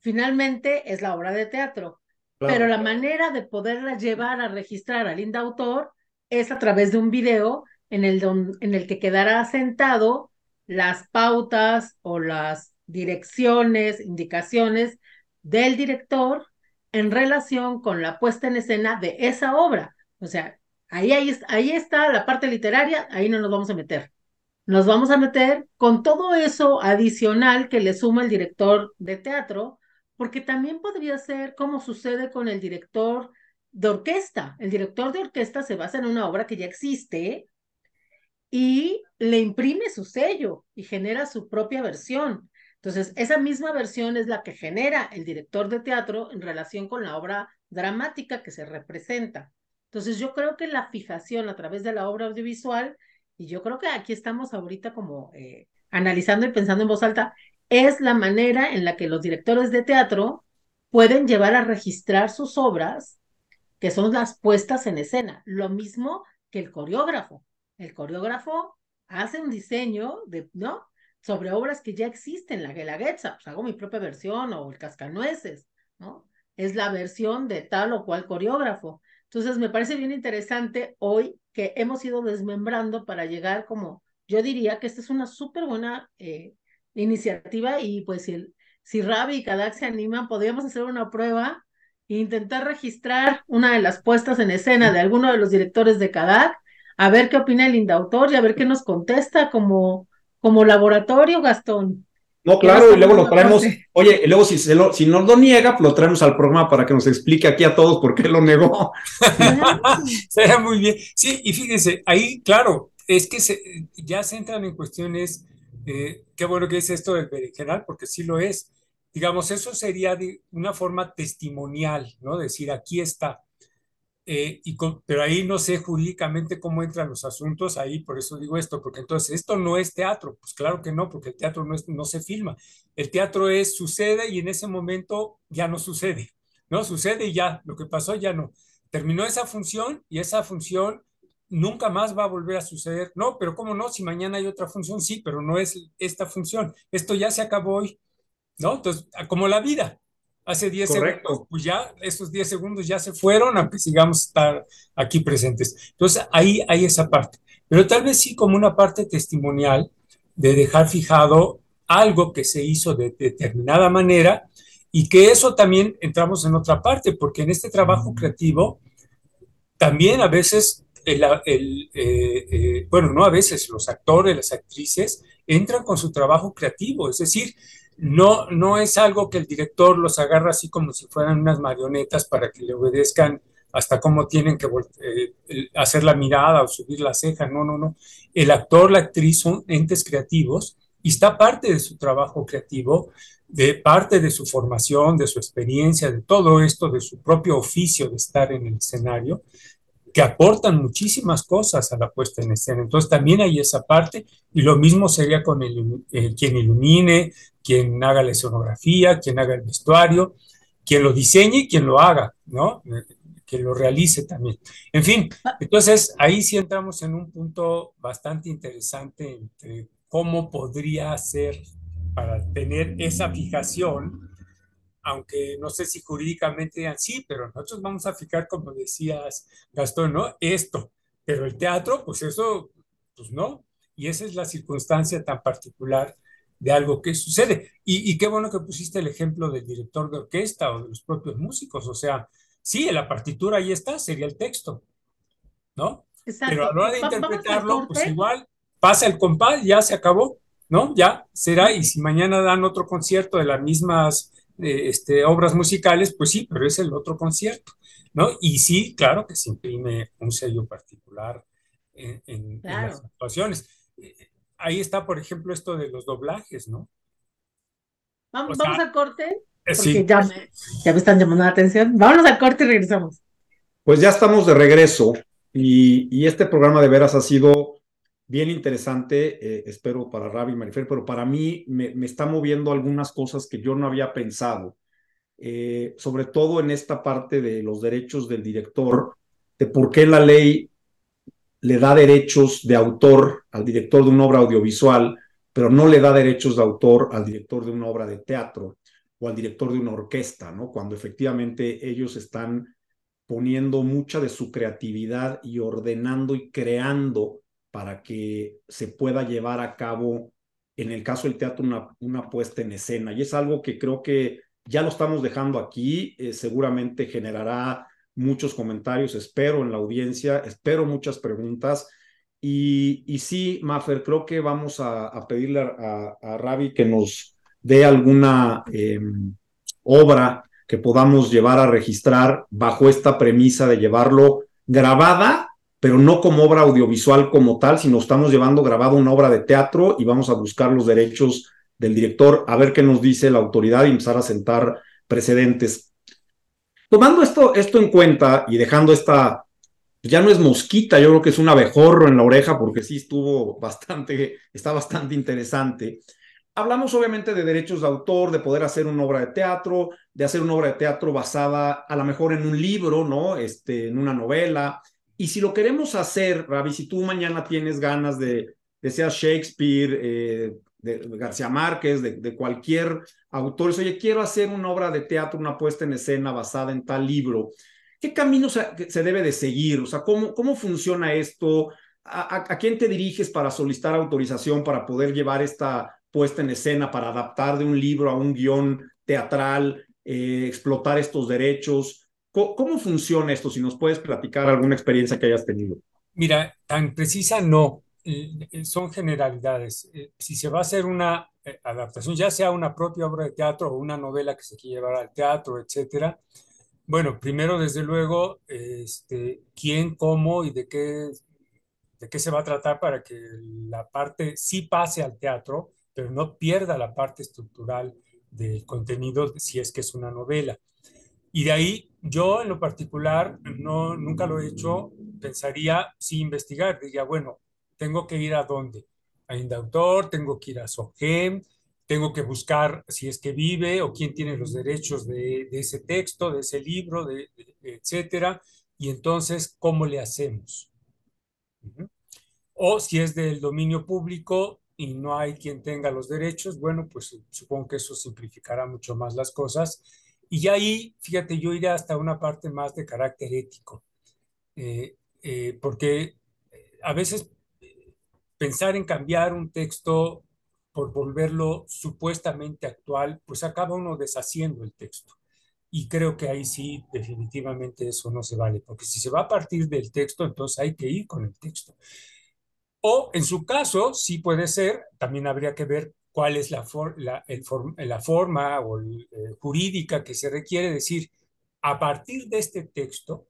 finalmente es la obra de teatro. Pero la manera de poderla llevar a registrar al indautor es a través de un video en el, en el que quedará sentado las pautas o las direcciones, indicaciones del director en relación con la puesta en escena de esa obra. O sea, ahí, ahí, ahí está la parte literaria, ahí no nos vamos a meter. Nos vamos a meter con todo eso adicional que le suma el director de teatro porque también podría ser como sucede con el director de orquesta. El director de orquesta se basa en una obra que ya existe y le imprime su sello y genera su propia versión. Entonces, esa misma versión es la que genera el director de teatro en relación con la obra dramática que se representa. Entonces, yo creo que la fijación a través de la obra audiovisual, y yo creo que aquí estamos ahorita como eh, analizando y pensando en voz alta, es la manera en la que los directores de teatro pueden llevar a registrar sus obras, que son las puestas en escena. Lo mismo que el coreógrafo. El coreógrafo hace un diseño de, ¿no? sobre obras que ya existen, la Guelaguetza, pues hago mi propia versión, o el Cascanueces, ¿no? Es la versión de tal o cual coreógrafo. Entonces, me parece bien interesante hoy que hemos ido desmembrando para llegar como, yo diría que esta es una súper buena eh, iniciativa y pues si, si Rabi y Kadak se animan, podríamos hacer una prueba e intentar registrar una de las puestas en escena de alguno de los directores de Kadak, a ver qué opina el indautor y a ver qué nos contesta como, como laboratorio, Gastón. No, claro, y luego lo traemos, oye, y luego si, se lo, si nos lo niega, pues lo traemos al programa para que nos explique aquí a todos por qué lo negó. (laughs) Sería muy bien. Sí, y fíjense, ahí, claro, es que se, ya se entran en cuestiones eh, qué bueno que es esto del berenjenal, porque sí lo es. Digamos, eso sería de una forma testimonial, ¿no? Decir, aquí está. Eh, y pero ahí no sé jurídicamente cómo entran los asuntos, ahí por eso digo esto, porque entonces esto no es teatro, pues claro que no, porque el teatro no, es, no se filma, el teatro es, sucede y en ese momento ya no sucede, ¿no? Sucede y ya, lo que pasó ya no. Terminó esa función y esa función nunca más va a volver a suceder. No, pero ¿cómo no? Si mañana hay otra función, sí, pero no es esta función. Esto ya se acabó hoy, ¿no? Entonces, como la vida. Hace 10 segundos, pues ya esos 10 segundos ya se fueron, aunque (laughs) sigamos estar aquí presentes. Entonces, ahí hay esa parte. Pero tal vez sí como una parte testimonial de dejar fijado algo que se hizo de determinada manera y que eso también entramos en otra parte, porque en este trabajo creativo también a veces, el, el, eh, eh, bueno, no a veces, los actores, las actrices entran con su trabajo creativo, es decir, no, no es algo que el director los agarra así como si fueran unas marionetas para que le obedezcan hasta cómo tienen que eh, hacer la mirada o subir la ceja. No, no, no. El actor, la actriz son entes creativos y está parte de su trabajo creativo, de parte de su formación, de su experiencia, de todo esto, de su propio oficio de estar en el escenario, que aportan muchísimas cosas a la puesta en escena. Entonces también hay esa parte y lo mismo sería con eh, quien ilumine, quien haga la escenografía, quien haga el vestuario, quien lo diseñe y quien lo haga, ¿no? que lo realice también. En fin, entonces ahí sí entramos en un punto bastante interesante entre cómo podría ser para tener esa fijación, aunque no sé si jurídicamente digan sí, pero nosotros vamos a fijar, como decías, Gastón, ¿no? Esto, pero el teatro, pues eso, pues no. Y esa es la circunstancia tan particular de algo que sucede. Y, y, qué bueno que pusiste el ejemplo del director de orquesta o de los propios músicos. O sea, Sí, en la partitura ahí está, sería el texto, ¿no? Exacto. Pero a la hora de interpretarlo, pues igual pasa el compás, ya se acabó, ¿no? Ya será, y si mañana dan otro concierto de las mismas eh, este, obras musicales, pues sí, pero es el otro concierto, ¿no? Y sí, claro que se imprime un sello particular en, las actuaciones. Eh, ahí está, por ejemplo, esto de los doblajes, ¿no? Vamos, vamos al corte porque ya, me, están llamando la atención. Vámonos al corte y regresamos. Pues ya estamos de regreso y, este programa de veras ha sido bien interesante, eh, espero para Ravi y Marifer, pero para mí me, está moviendo algunas cosas que yo no había pensado, eh, sobre todo en esta parte de los derechos del director, de por qué la ley le da derechos de autor al director de una obra audiovisual, pero no le da derechos de autor al director de una obra de teatro o al director de una orquesta, ¿no? Cuando efectivamente ellos están poniendo mucha de su creatividad y ordenando y creando para que se pueda llevar a cabo, en el caso del teatro, una, una puesta en escena. Y es algo que creo que ya lo estamos dejando aquí, eh, seguramente generará muchos comentarios, espero en la audiencia, espero muchas preguntas. Y, y sí, Mafer, creo que vamos a, pedirle a, a que nos de alguna em, obra que podamos llevar a registrar bajo esta premisa de llevarlo grabada, pero no como obra audiovisual como tal, sino estamos llevando grabada una obra de teatro y vamos a buscar los derechos del director, a ver qué nos dice la autoridad y empezar a sentar precedentes. Tomando esto, esto en cuenta y dejando esta, ya no es mosquita, yo creo que es un abejorro en la oreja porque sí estuvo bastante, está bastante interesante. Hablamos obviamente de derechos de autor, de poder hacer una obra de teatro, de hacer una obra de teatro basada a lo mejor en un libro, ¿no? Este, en una novela. Y si lo queremos hacer, Ravi, si tú mañana tienes ganas de, de sea Shakespeare, eh, de, García Márquez, de, cualquier autor, oye, quiero hacer una obra de teatro, una puesta en escena basada en tal libro, ¿qué camino se, se debe de seguir? O sea, ¿cómo, cómo funciona esto? ¿A, a, quién te diriges para solicitar autorización para poder llevar esta puesta en escena para adaptar de un libro a un guion teatral, eh, explotar estos derechos. ¿Cómo, funciona esto? Si nos puedes platicar alguna experiencia que hayas tenido. Mira, tan precisa no, eh, eh, son generalidades. si se va a hacer una adaptación, ya sea una propia obra de teatro o una novela que se quiere llevar al teatro, etcétera, bueno, primero, desde luego, este, quién, cómo y de qué, de qué se va a tratar para que la parte sí pase al teatro pero no pierda la parte estructural del contenido si es que es una novela. Y de ahí, yo en lo particular, no, nunca lo he hecho, pensaría, sí investigar, diría, bueno, tengo que ir a dónde? A Indautor, tengo que ir a SOGEM, tengo que buscar si es que vive o quién tiene los derechos de, ese texto, de ese libro, de, etcétera, y entonces, ¿cómo le hacemos? O si es del dominio público, y no hay quien tenga los derechos, bueno, pues supongo que eso simplificará mucho más las cosas. Y ahí, fíjate, yo iré hasta una parte más de carácter ético, eh, eh, porque a veces pensar en cambiar un texto por volverlo supuestamente actual, pues acaba uno deshaciendo el texto. Y creo que ahí sí, definitivamente eso no se vale, porque si se va a partir del texto, entonces hay que ir con el texto. O en su caso, sí puede ser, también habría que ver cuál es la, forma eh, jurídica que se requiere decir, a partir de este texto,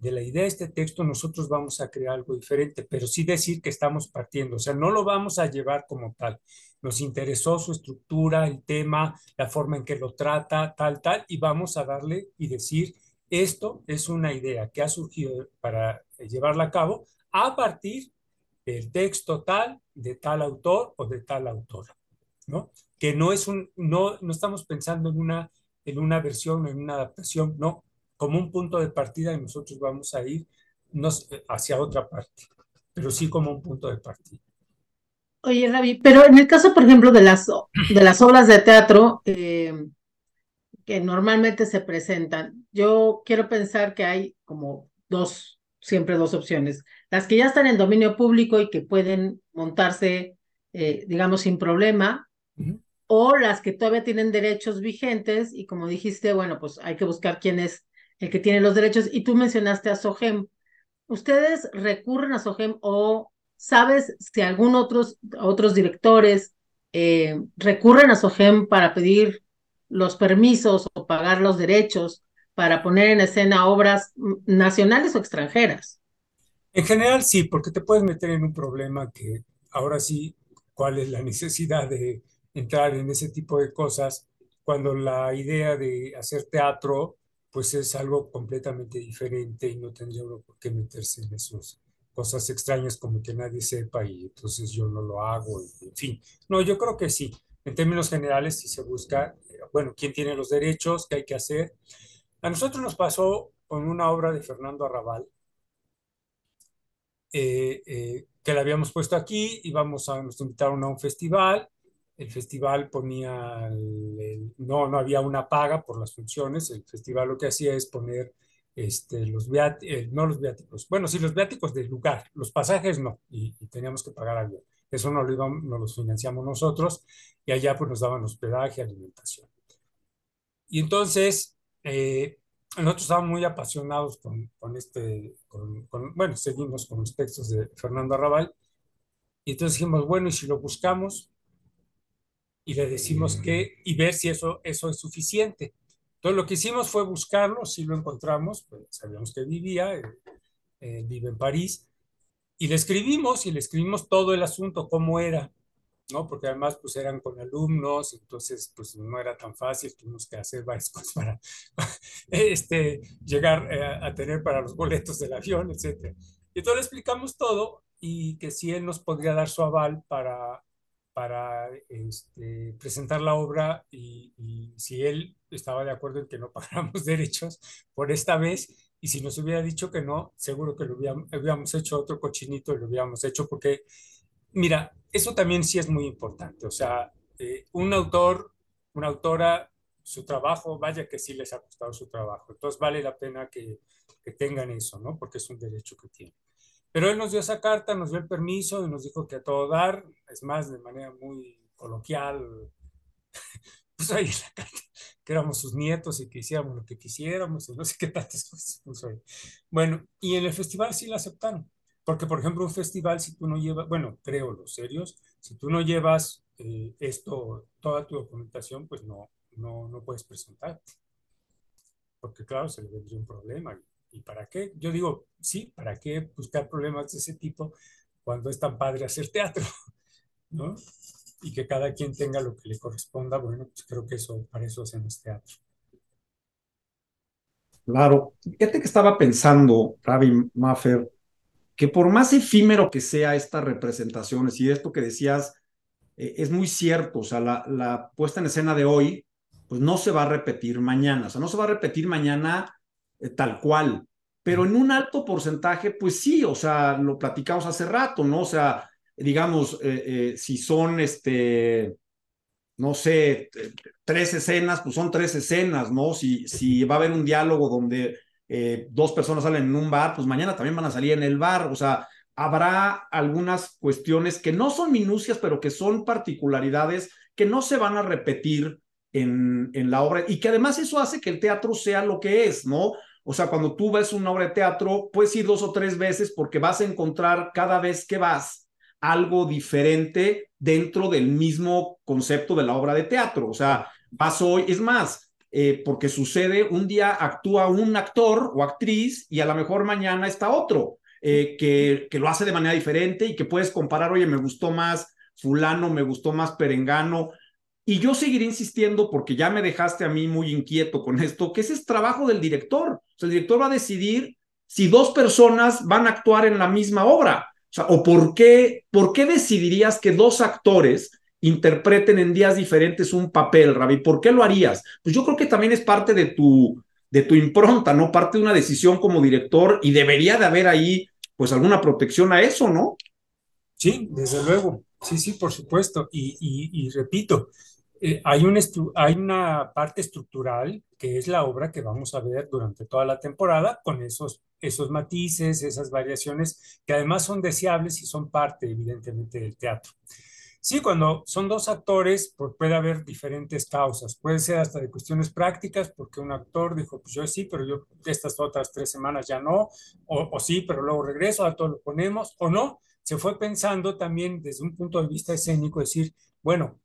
de la idea de este texto, nosotros vamos a crear algo diferente, pero sí decir que estamos partiendo, o sea, no lo vamos a llevar como tal. Nos interesó su estructura, el tema, la forma en que lo trata, tal, tal, y vamos a darle y decir, esto es una idea que ha surgido para llevarla a cabo a partir del texto tal, de tal autor o de tal autora, ¿no? Que no es un, no, no estamos pensando en una, en una versión, en una adaptación, no, como un punto de partida y nosotros vamos a ir hacia otra parte, pero sí como un punto de partida. Oye, Ravi, pero en el caso, por ejemplo, de las, de las obras de teatro eh, que normalmente se presentan, yo quiero pensar que hay como dos, siempre dos opciones. Las que ya están en dominio público y que pueden montarse, eh, digamos, sin problema, o las que todavía tienen derechos vigentes y como dijiste, bueno, pues hay que buscar quién es el que tiene los derechos, y tú mencionaste a SOGEM. ¿Ustedes recurren a SOGEM o sabes si algún otros, otros directores eh, recurren a SOGEM para pedir los permisos o pagar los derechos para poner en escena obras nacionales o extranjeras? En general sí, porque te puedes meter en un problema que ahora sí, ¿cuál es la necesidad de entrar en ese tipo de cosas cuando la idea de hacer teatro pues es algo completamente diferente y no tendría por qué meterse en esas cosas extrañas como que nadie sepa y entonces yo no lo hago, en fin. No, yo creo que sí. En términos generales, si se busca, eh, bueno, quién tiene los derechos, qué hay que hacer. A nosotros nos pasó con una obra de Fernando Arrabal, eh, eh, que la habíamos puesto aquí, íbamos a, nos invitaron a un festival, el festival ponía, no, no había una paga por las funciones, el festival lo que hacía es poner este, los eh, no los viáticos, bueno, sí, los viáticos del lugar, los pasajes no, y, teníamos que pagar algo. Eso no lo, íbamos, no los financiamos nosotros, y allá pues nos daban hospedaje, alimentación. Y entonces, eh, nosotros estábamos muy apasionados con, con este, con, bueno, seguimos con los textos de Fernando Arrabal, y entonces dijimos, bueno, y si lo buscamos, y le decimos que, y ver si eso, eso es suficiente. Entonces lo que hicimos fue buscarlo, si lo encontramos, pues sabíamos que vivía, eh, eh, vive en París, y le escribimos, y le escribimos todo el asunto, cómo era, ¿no? Porque además pues eran con alumnos, entonces pues no era tan fácil, tuvimos que hacer varias (laughs) cosas para este, llegar eh, a tener para los boletos del avión, etc. Y entonces le explicamos todo y que si él nos podría dar su aval para para este, presentar la obra y, si él estaba de acuerdo en que no (laughs) pagáramos derechos por esta vez y si nos hubiera dicho que no, seguro que lo hubiéramos, hecho otro cochinito y lo hubiéramos hecho porque, mira, eso también sí es muy importante. O sea, eh, un autor, una autora, su trabajo, vaya que sí les ha costado su trabajo. Entonces vale la pena que, que tengan eso, ¿no? Porque es un derecho que tienen. Pero él nos dio esa carta, nos dio el permiso y nos dijo que a todo dar, es más, de manera muy coloquial, (laughs) pues ahí la carta, que éramos sus nietos y que hiciéramos lo que quisiéramos y no sé qué tantas cosas puso ahí. Bueno, y en el festival sí la aceptaron, porque por ejemplo un festival si tú no llevas, bueno, creo los serios, si tú no llevas eh, esto, toda tu documentación, pues no, no, no puedes presentarte. Porque claro, se le vendría un problema. ¿Y para qué? Yo digo, sí, ¿para qué buscar problemas de ese tipo cuando es tan padre hacer teatro? (laughs) ¿No? Y que cada quien tenga lo que le corresponda, bueno, pues creo que eso, para eso hacemos teatro. Claro, fíjate que estaba pensando, Ravi Maffer, que por más efímero que sea estas representaciones y esto que decías, eh, es muy cierto, o sea, la, la puesta en escena de hoy, pues no se va a repetir mañana, o sea, no se va a repetir mañana eh, tal cual. Pero en un alto porcentaje, pues sí, o sea, lo platicamos hace rato, ¿no? O sea, digamos, eh, eh, si son, este, no sé, tres escenas, pues son tres escenas, ¿no? Si, si va a haber un diálogo donde dos personas salen en un bar, pues mañana también van a salir en el bar, o sea, habrá algunas cuestiones que no son minucias, pero que son particularidades que no se van a repetir en, en la obra y que además eso hace que el teatro sea lo que es, ¿no? O sea, cuando tú ves una obra de teatro, puedes ir dos o tres veces porque vas a encontrar cada vez que vas algo diferente dentro del mismo concepto de la obra de teatro. O sea, vas hoy, es más, eh, porque sucede, un día actúa un actor o actriz y a lo mejor mañana está otro, eh, que, que lo hace de manera diferente y que puedes comparar, oye, me gustó más fulano, me gustó más perengano. Y yo seguiré insistiendo porque ya me dejaste a mí muy inquieto con esto, que ese es trabajo del director. O sea, el director va a decidir si dos personas van a actuar en la misma obra. O sea, por qué, por qué decidirías que dos actores interpreten en días diferentes un papel, Ravi? ¿Por qué lo harías? Pues yo creo que también es parte de tu, de tu impronta, ¿no? Parte de una decisión como director y debería de haber ahí, pues, alguna protección a eso, ¿no? Sí, desde luego. Sí, sí, por supuesto. Y, repito, eh, hay, un hay una parte estructural que es la obra que vamos a ver durante toda la temporada con esos, esos matices, esas variaciones que además son deseables y son parte, evidentemente, del teatro. Sí, cuando son dos actores, pues puede haber diferentes causas. Puede ser hasta de cuestiones prácticas, porque un actor dijo, pues yo sí, pero yo estas otras tres semanas ya no, o, o sí, pero luego regreso, a todo lo ponemos, o no. Se fue pensando también desde un punto de vista escénico, decir, bueno,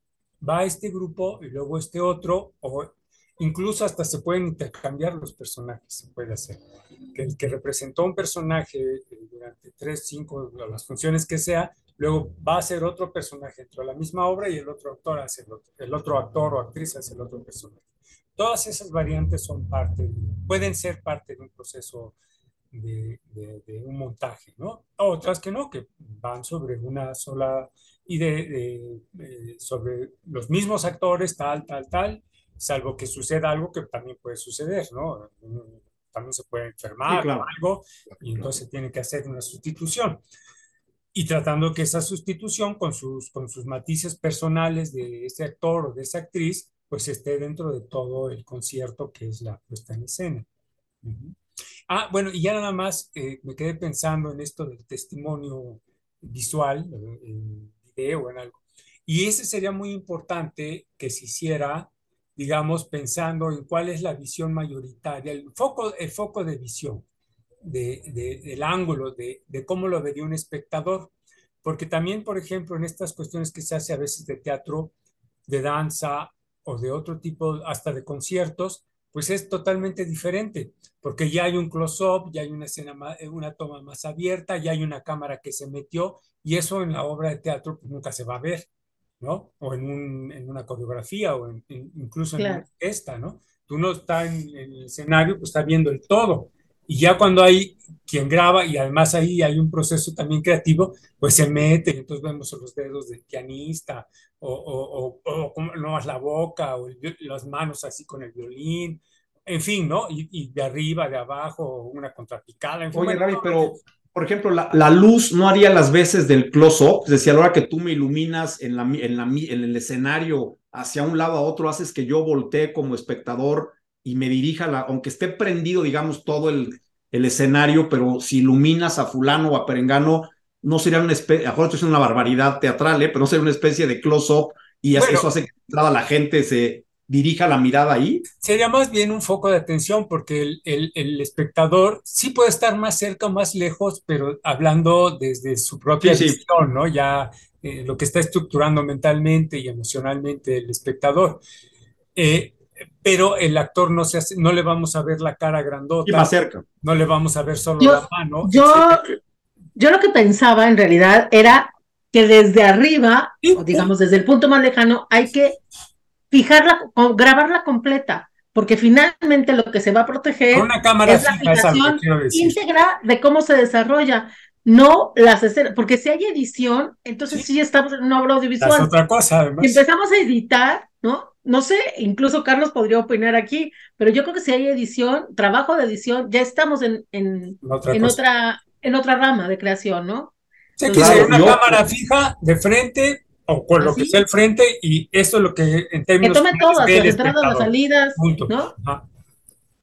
va este grupo y luego este otro, o incluso hasta se pueden intercambiar los personajes, se puede hacer. Que el que representó un personaje eh, durante tres, cinco, las funciones que sea, luego va a ser otro personaje dentro de la misma obra y el otro actor hace el otro, el otro actor o actriz hace el otro personaje. Todas esas variantes son parte, pueden ser parte de un proceso de, de, un montaje, ¿no? Otras que no, que van sobre una sola y de, eh, sobre los mismos actores, tal, tal, tal, salvo que suceda algo que también puede suceder, ¿no? También se puede enfermar o algo y entonces tiene que hacer una sustitución y tratando que esa sustitución con sus, con sus matices personales de ese actor o de esa actriz, pues esté dentro de todo el concierto que es la puesta en escena. Ah, bueno, y ya nada más eh, me quedé pensando en esto del testimonio visual, eh, video, en algo. Y ese sería muy importante que se hiciera, digamos, pensando en cuál es la visión mayoritaria, el foco, el foco de visión de, del ángulo, de, de, cómo lo vería un espectador. Porque también, por ejemplo, en estas cuestiones que se hace a veces de teatro, de danza o de otro tipo, hasta de conciertos, pues es totalmente diferente, porque ya hay un close-up, ya hay una escena, una toma más abierta, ya hay una cámara que se metió, y eso en la obra de teatro pues, nunca se va a ver, ¿no? O en, un, en una coreografía, o incluso en una orquesta, ¿no? Tú no estás en, en, el escenario, pues está viendo el todo. Y ya cuando hay quien graba y además ahí hay un proceso también creativo, pues se mete y entonces vemos los dedos del pianista o, o, o, o no la boca o las manos así con el violín, en fin, ¿no? Y, de arriba, de abajo, una contrapicada. En fin, Oye, pero por ejemplo, la, la, luz no haría las veces del close-up, es decir, a la hora que tú me iluminas en, la, en, la, en el escenario hacia un lado a otro, haces que yo voltee como espectador y me dirija, la, aunque esté prendido, digamos, todo el, el escenario, pero si iluminas a fulano o a perengano, no sería una especie, a lo mejor esto es una barbaridad teatral, ¿eh? pero no sería una especie de close-up y eso hace que la gente se dirija la mirada ahí. Sería más bien un foco de atención porque el, el, el espectador sí puede estar más cerca o más lejos, pero hablando desde su propia visión, ¿no? Ya eh, lo que está estructurando mentalmente y emocionalmente el espectador. Eh, pero el actor no se hace, no le vamos a ver la cara grandota. Y más cerca. No le vamos a ver solo la mano. Yo, yo lo que pensaba en realidad era que desde arriba, o digamos desde el punto más lejano, hay que fijarla, grabarla completa, porque finalmente lo que se va a proteger una cámara es la fijación íntegra de cómo se desarrolla no las escenas, porque si hay edición, entonces sí, estamos en una obra audiovisual. Es otra cosa, además. Si empezamos a editar, ¿no? No sé, incluso Carlos podría opinar aquí, pero yo creo que si hay edición, trabajo de edición, ya estamos en, en, otra, en otra, en otra rama de creación, ¿no? Sí, claro, una cámara fija de frente o con lo que sea el frente y eso es lo que en términos que tome todas las entradas las salidas punto. ¿no?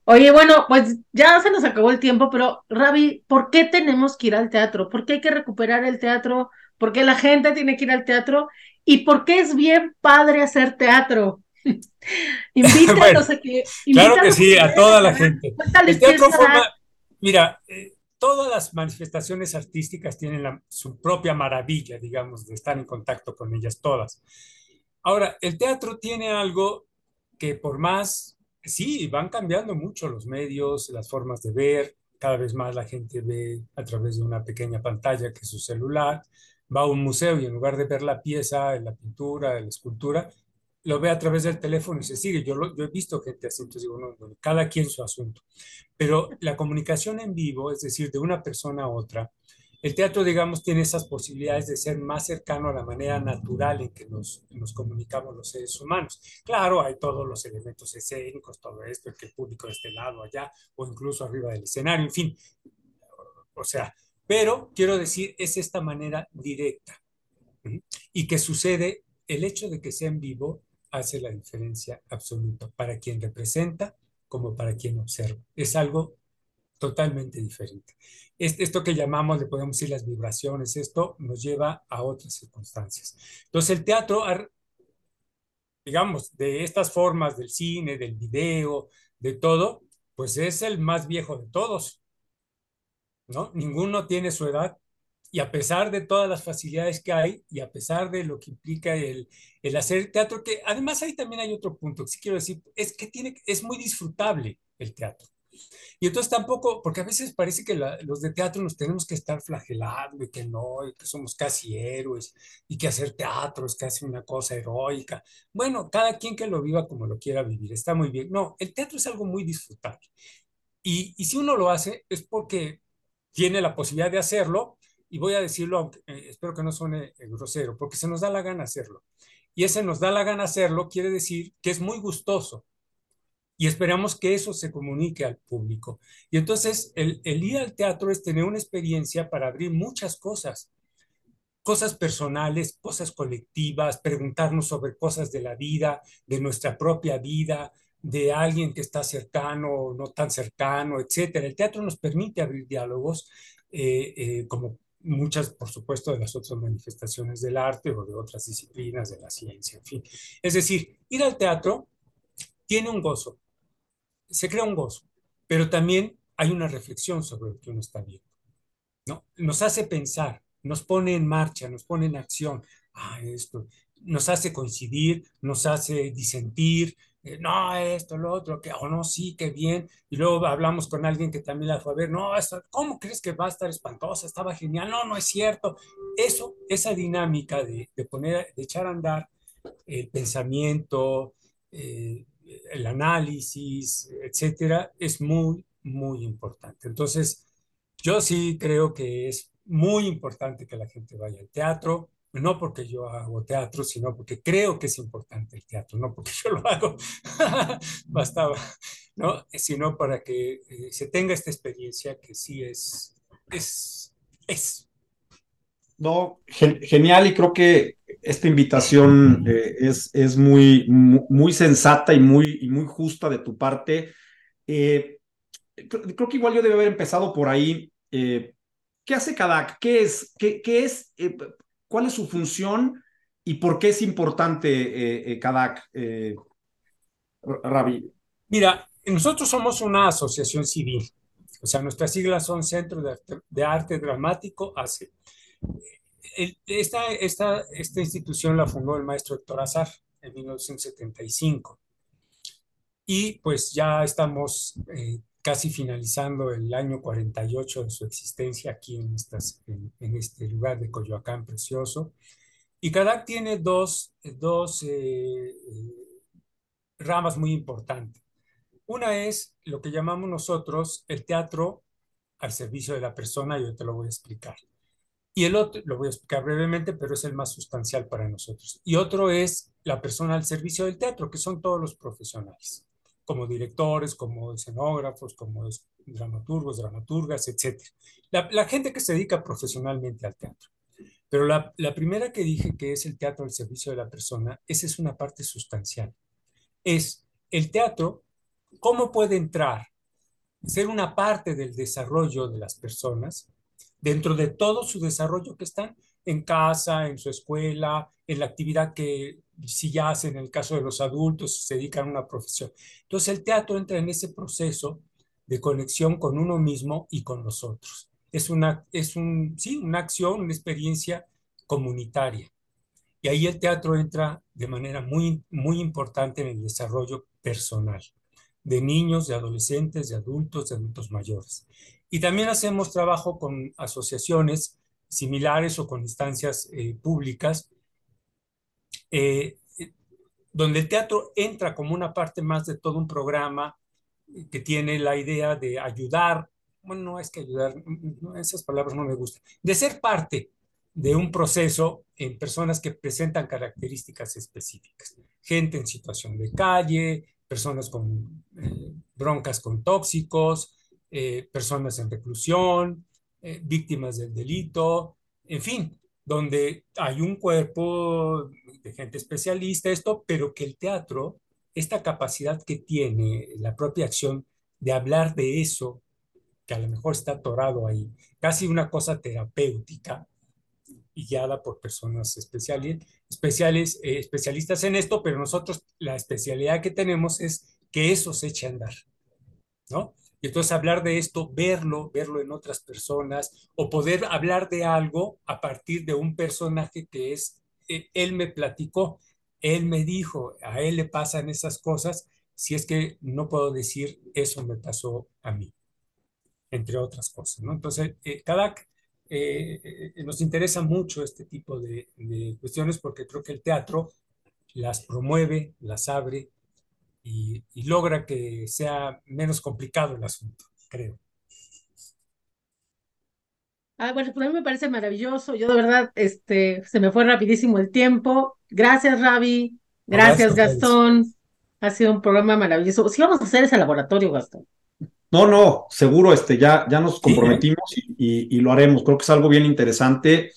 Oye, bueno, pues ya se nos acabó el tiempo, pero Ravi, ¿por qué tenemos que ir al teatro? ¿Por qué hay que recuperar el teatro? ¿Por qué la gente tiene que ir al teatro? ¿Y por qué es bien padre hacer teatro? (laughs) invítanos (laughs) a que... Claro que sí, a toda la gente. El teatro forma... Mira, eh, todas las manifestaciones artísticas tienen su propia maravilla, digamos, de estar en contacto con ellas todas. Ahora, el teatro tiene algo que por más sí, van cambiando mucho los medios, las formas de ver, cada vez más la gente ve a través de una pequeña pantalla que es su celular, va a un museo y en lugar de ver la pieza, la pintura, la escultura, lo ve a través del teléfono y se sigue. Yo, yo he visto gente así, entonces digo, no, cada quien su asunto. Pero la comunicación en vivo, es decir, de una persona a otra, el teatro, digamos, tiene esas posibilidades de ser más cercano a la manera natural en que nos, nos comunicamos los seres humanos. Claro, hay todos los elementos escénicos, todo esto, que el público de este lado, allá, o incluso arriba del escenario, en fin. O sea, pero quiero decir, es esta manera directa. Y que sucede, el hecho de que sea en vivo hace la diferencia absoluta para quien representa como para quien observa. Es algo totalmente diferente. Esto que llamamos, le podemos decir las vibraciones, esto nos lleva a otras circunstancias. Entonces el teatro, digamos, de estas formas del cine, del video, de todo, pues es el más viejo de todos, ¿no? Ninguno tiene su edad y a pesar de todas las facilidades que hay y a pesar de lo que implica el, el hacer teatro, que además ahí también hay otro punto que sí quiero decir, es que tiene, es muy disfrutable el teatro. Y entonces tampoco, porque a veces parece que los de teatro nos tenemos que estar flagelando y que no, y que somos casi héroes y que hacer teatro es casi una cosa heroica. Bueno, cada quien que lo viva como lo quiera vivir, está muy bien. No, el teatro es algo muy disfrutable. Y, y si uno lo hace es porque tiene la posibilidad de hacerlo, y voy a decirlo, eh, espero que no suene eh, grosero, porque se nos da la gana hacerlo. Y ese nos da la gana hacerlo quiere decir que es muy gustoso y esperamos que eso se comunique al público. Y entonces el, el, ir al teatro es tener una experiencia para abrir muchas cosas, cosas personales, cosas colectivas, preguntarnos sobre cosas de la vida, de nuestra propia vida, de alguien que está cercano o no tan cercano, etcétera. El teatro nos permite abrir diálogos eh, eh, como muchas, por supuesto, de las otras manifestaciones del arte o de otras disciplinas de la ciencia, en fin. Es decir, ir al teatro tiene un gozo, se crea un gozo, pero también hay una reflexión sobre lo que uno está viendo. ¿no? Nos hace pensar, nos pone en marcha, nos pone en acción. Ah, esto, nos hace coincidir, nos hace disentir, no, esto, lo otro, que, o no, sí, qué bien. Y luego hablamos con alguien que también la fue a ver, no, esto, ¿cómo crees que va a estar espantosa? Estaba genial, no, no es cierto. Eso, esa dinámica de, de poner, de echar a andar el pensamiento, eh, el análisis, etcétera, es muy, muy importante. Entonces, yo sí creo que es muy importante que la gente vaya al teatro, no porque yo hago teatro, sino porque creo que es importante el teatro, no porque (laughs) yo lo hago, (laughs) bastaba, ¿no? Sino para que eh, se tenga esta experiencia que sí es, es, es. No, genial y creo que esta invitación eh, es, es muy, muy, sensata y muy, y muy justa de tu parte. Eh, creo, que igual yo debe haber empezado por ahí. ¿Qué hace CADAC? ¿Qué es? ¿Qué, qué es ¿Cuál es su función y por qué es importante CADAC, Ravi? Mira, nosotros somos una asociación civil. O sea, nuestras siglas son Centro de Arte, Dramático, ACE esta, esta, esta institución la fundó el maestro Héctor Azar en 1975. Y pues ya estamos eh, casi finalizando el año 48 de su existencia aquí en, este lugar de Coyoacán precioso. Y CADAC tiene dos, dos eh, eh, ramas muy importantes. Una es lo que llamamos nosotros el teatro al servicio de la persona, y yo te lo voy a explicar. Y el otro, lo voy a explicar brevemente, pero es el más sustancial para nosotros. Y otro es la persona al servicio del teatro, que son todos los profesionales, como directores, como escenógrafos, como dramaturgos, dramaturgas, etc. La, gente que se dedica profesionalmente al teatro. Pero la, la primera que dije que es el teatro al servicio de la persona, esa es una parte sustancial. Es el teatro, ¿cómo puede entrar ser una parte del desarrollo de las personas, dentro de todo su desarrollo que están en casa, en su escuela, en la actividad que si ya hacen en el caso de los adultos, se dedican a una profesión. Entonces el teatro entra en ese proceso de conexión con uno mismo y con los otros. Es una, es un, sí, una acción, una experiencia comunitaria. Y ahí el teatro entra de manera muy, muy importante en el desarrollo personal de niños, de adolescentes, de adultos, de adultos mayores. Y también hacemos trabajo con asociaciones similares o con instancias eh, públicas, eh, donde el teatro entra como una parte más de todo un programa que tiene la idea de ayudar, bueno, no es que ayudar, esas palabras no me gustan, de ser parte de un proceso en personas que presentan características específicas. Gente en situación de calle, personas con eh, broncas con tóxicos, eh, personas en reclusión, víctimas del delito, en fin, donde hay un cuerpo de gente especialista, esto, pero que el teatro, esta capacidad que tiene la propia acción de hablar de eso, que a lo mejor está atorado ahí, casi una cosa terapéutica, guiada por personas especiales, especiales eh, especialistas en esto, pero nosotros la especialidad que tenemos es que eso se eche a andar, ¿no? Y entonces hablar de esto, verlo, verlo en otras personas, o poder hablar de algo a partir de un personaje que es, eh, él me platicó, él me dijo, a él le pasan esas cosas, si es que no puedo decir, eso me pasó a mí, entre otras cosas. Entonces, eh, cada, eh, eh, nos interesa mucho este tipo de, cuestiones porque creo que el teatro las promueve, las abre y, logra que sea menos complicado el asunto, creo. Ah, bueno, pues a mí me parece maravilloso. Yo de verdad, este, se me fue rapidísimo el tiempo. Gracias, Ravi. Gracias, Gastón. Ha sido un programa maravilloso. Si vamos a hacer ese laboratorio, Gastón. No, no, seguro, este, ya, ya nos comprometimos y, lo haremos. Creo que es algo bien interesante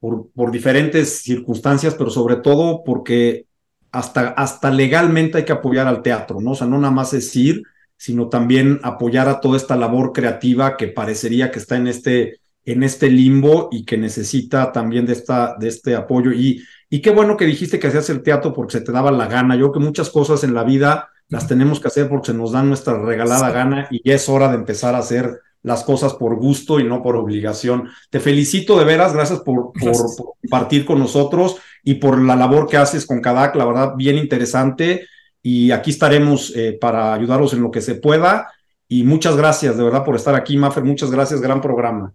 por, por diferentes circunstancias, pero sobre todo porque hasta, hasta legalmente hay que apoyar al teatro, ¿no? O sea, no nada más es ir, sino también apoyar a toda esta labor creativa que parecería que está en este, en este limbo y que necesita también de, esta, de este apoyo. Y, y qué bueno que dijiste que hacías el teatro porque se te daba la gana. Yo creo que muchas cosas en la vida las tenemos que hacer porque se nos dan nuestra regalada gana y ya es hora de empezar a hacer las cosas por gusto y no por obligación. Te felicito de veras, gracias por, por, compartir con nosotros y por la labor que haces con Kadac, la verdad, bien interesante. Y aquí estaremos eh, para ayudaros en lo que se pueda. Y muchas gracias, de verdad, por estar aquí, Mafer. Muchas gracias, gran programa.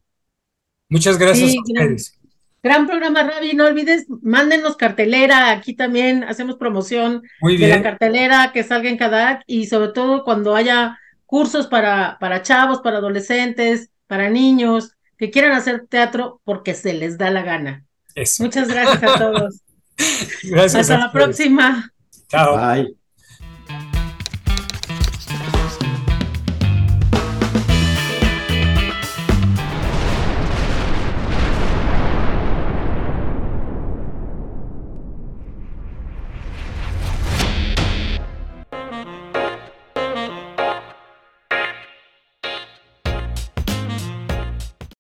Muchas gracias a ustedes. Gran programa, Ravi. No olvides, mándenos cartelera. Aquí también hacemos promoción de la cartelera que salga en cada y sobre todo cuando haya cursos para, para chavos, para adolescentes, para niños que quieran hacer teatro porque se les da la gana. Muchas gracias a todos. (laughs) gracias. Hasta la próxima. Chao. Bye.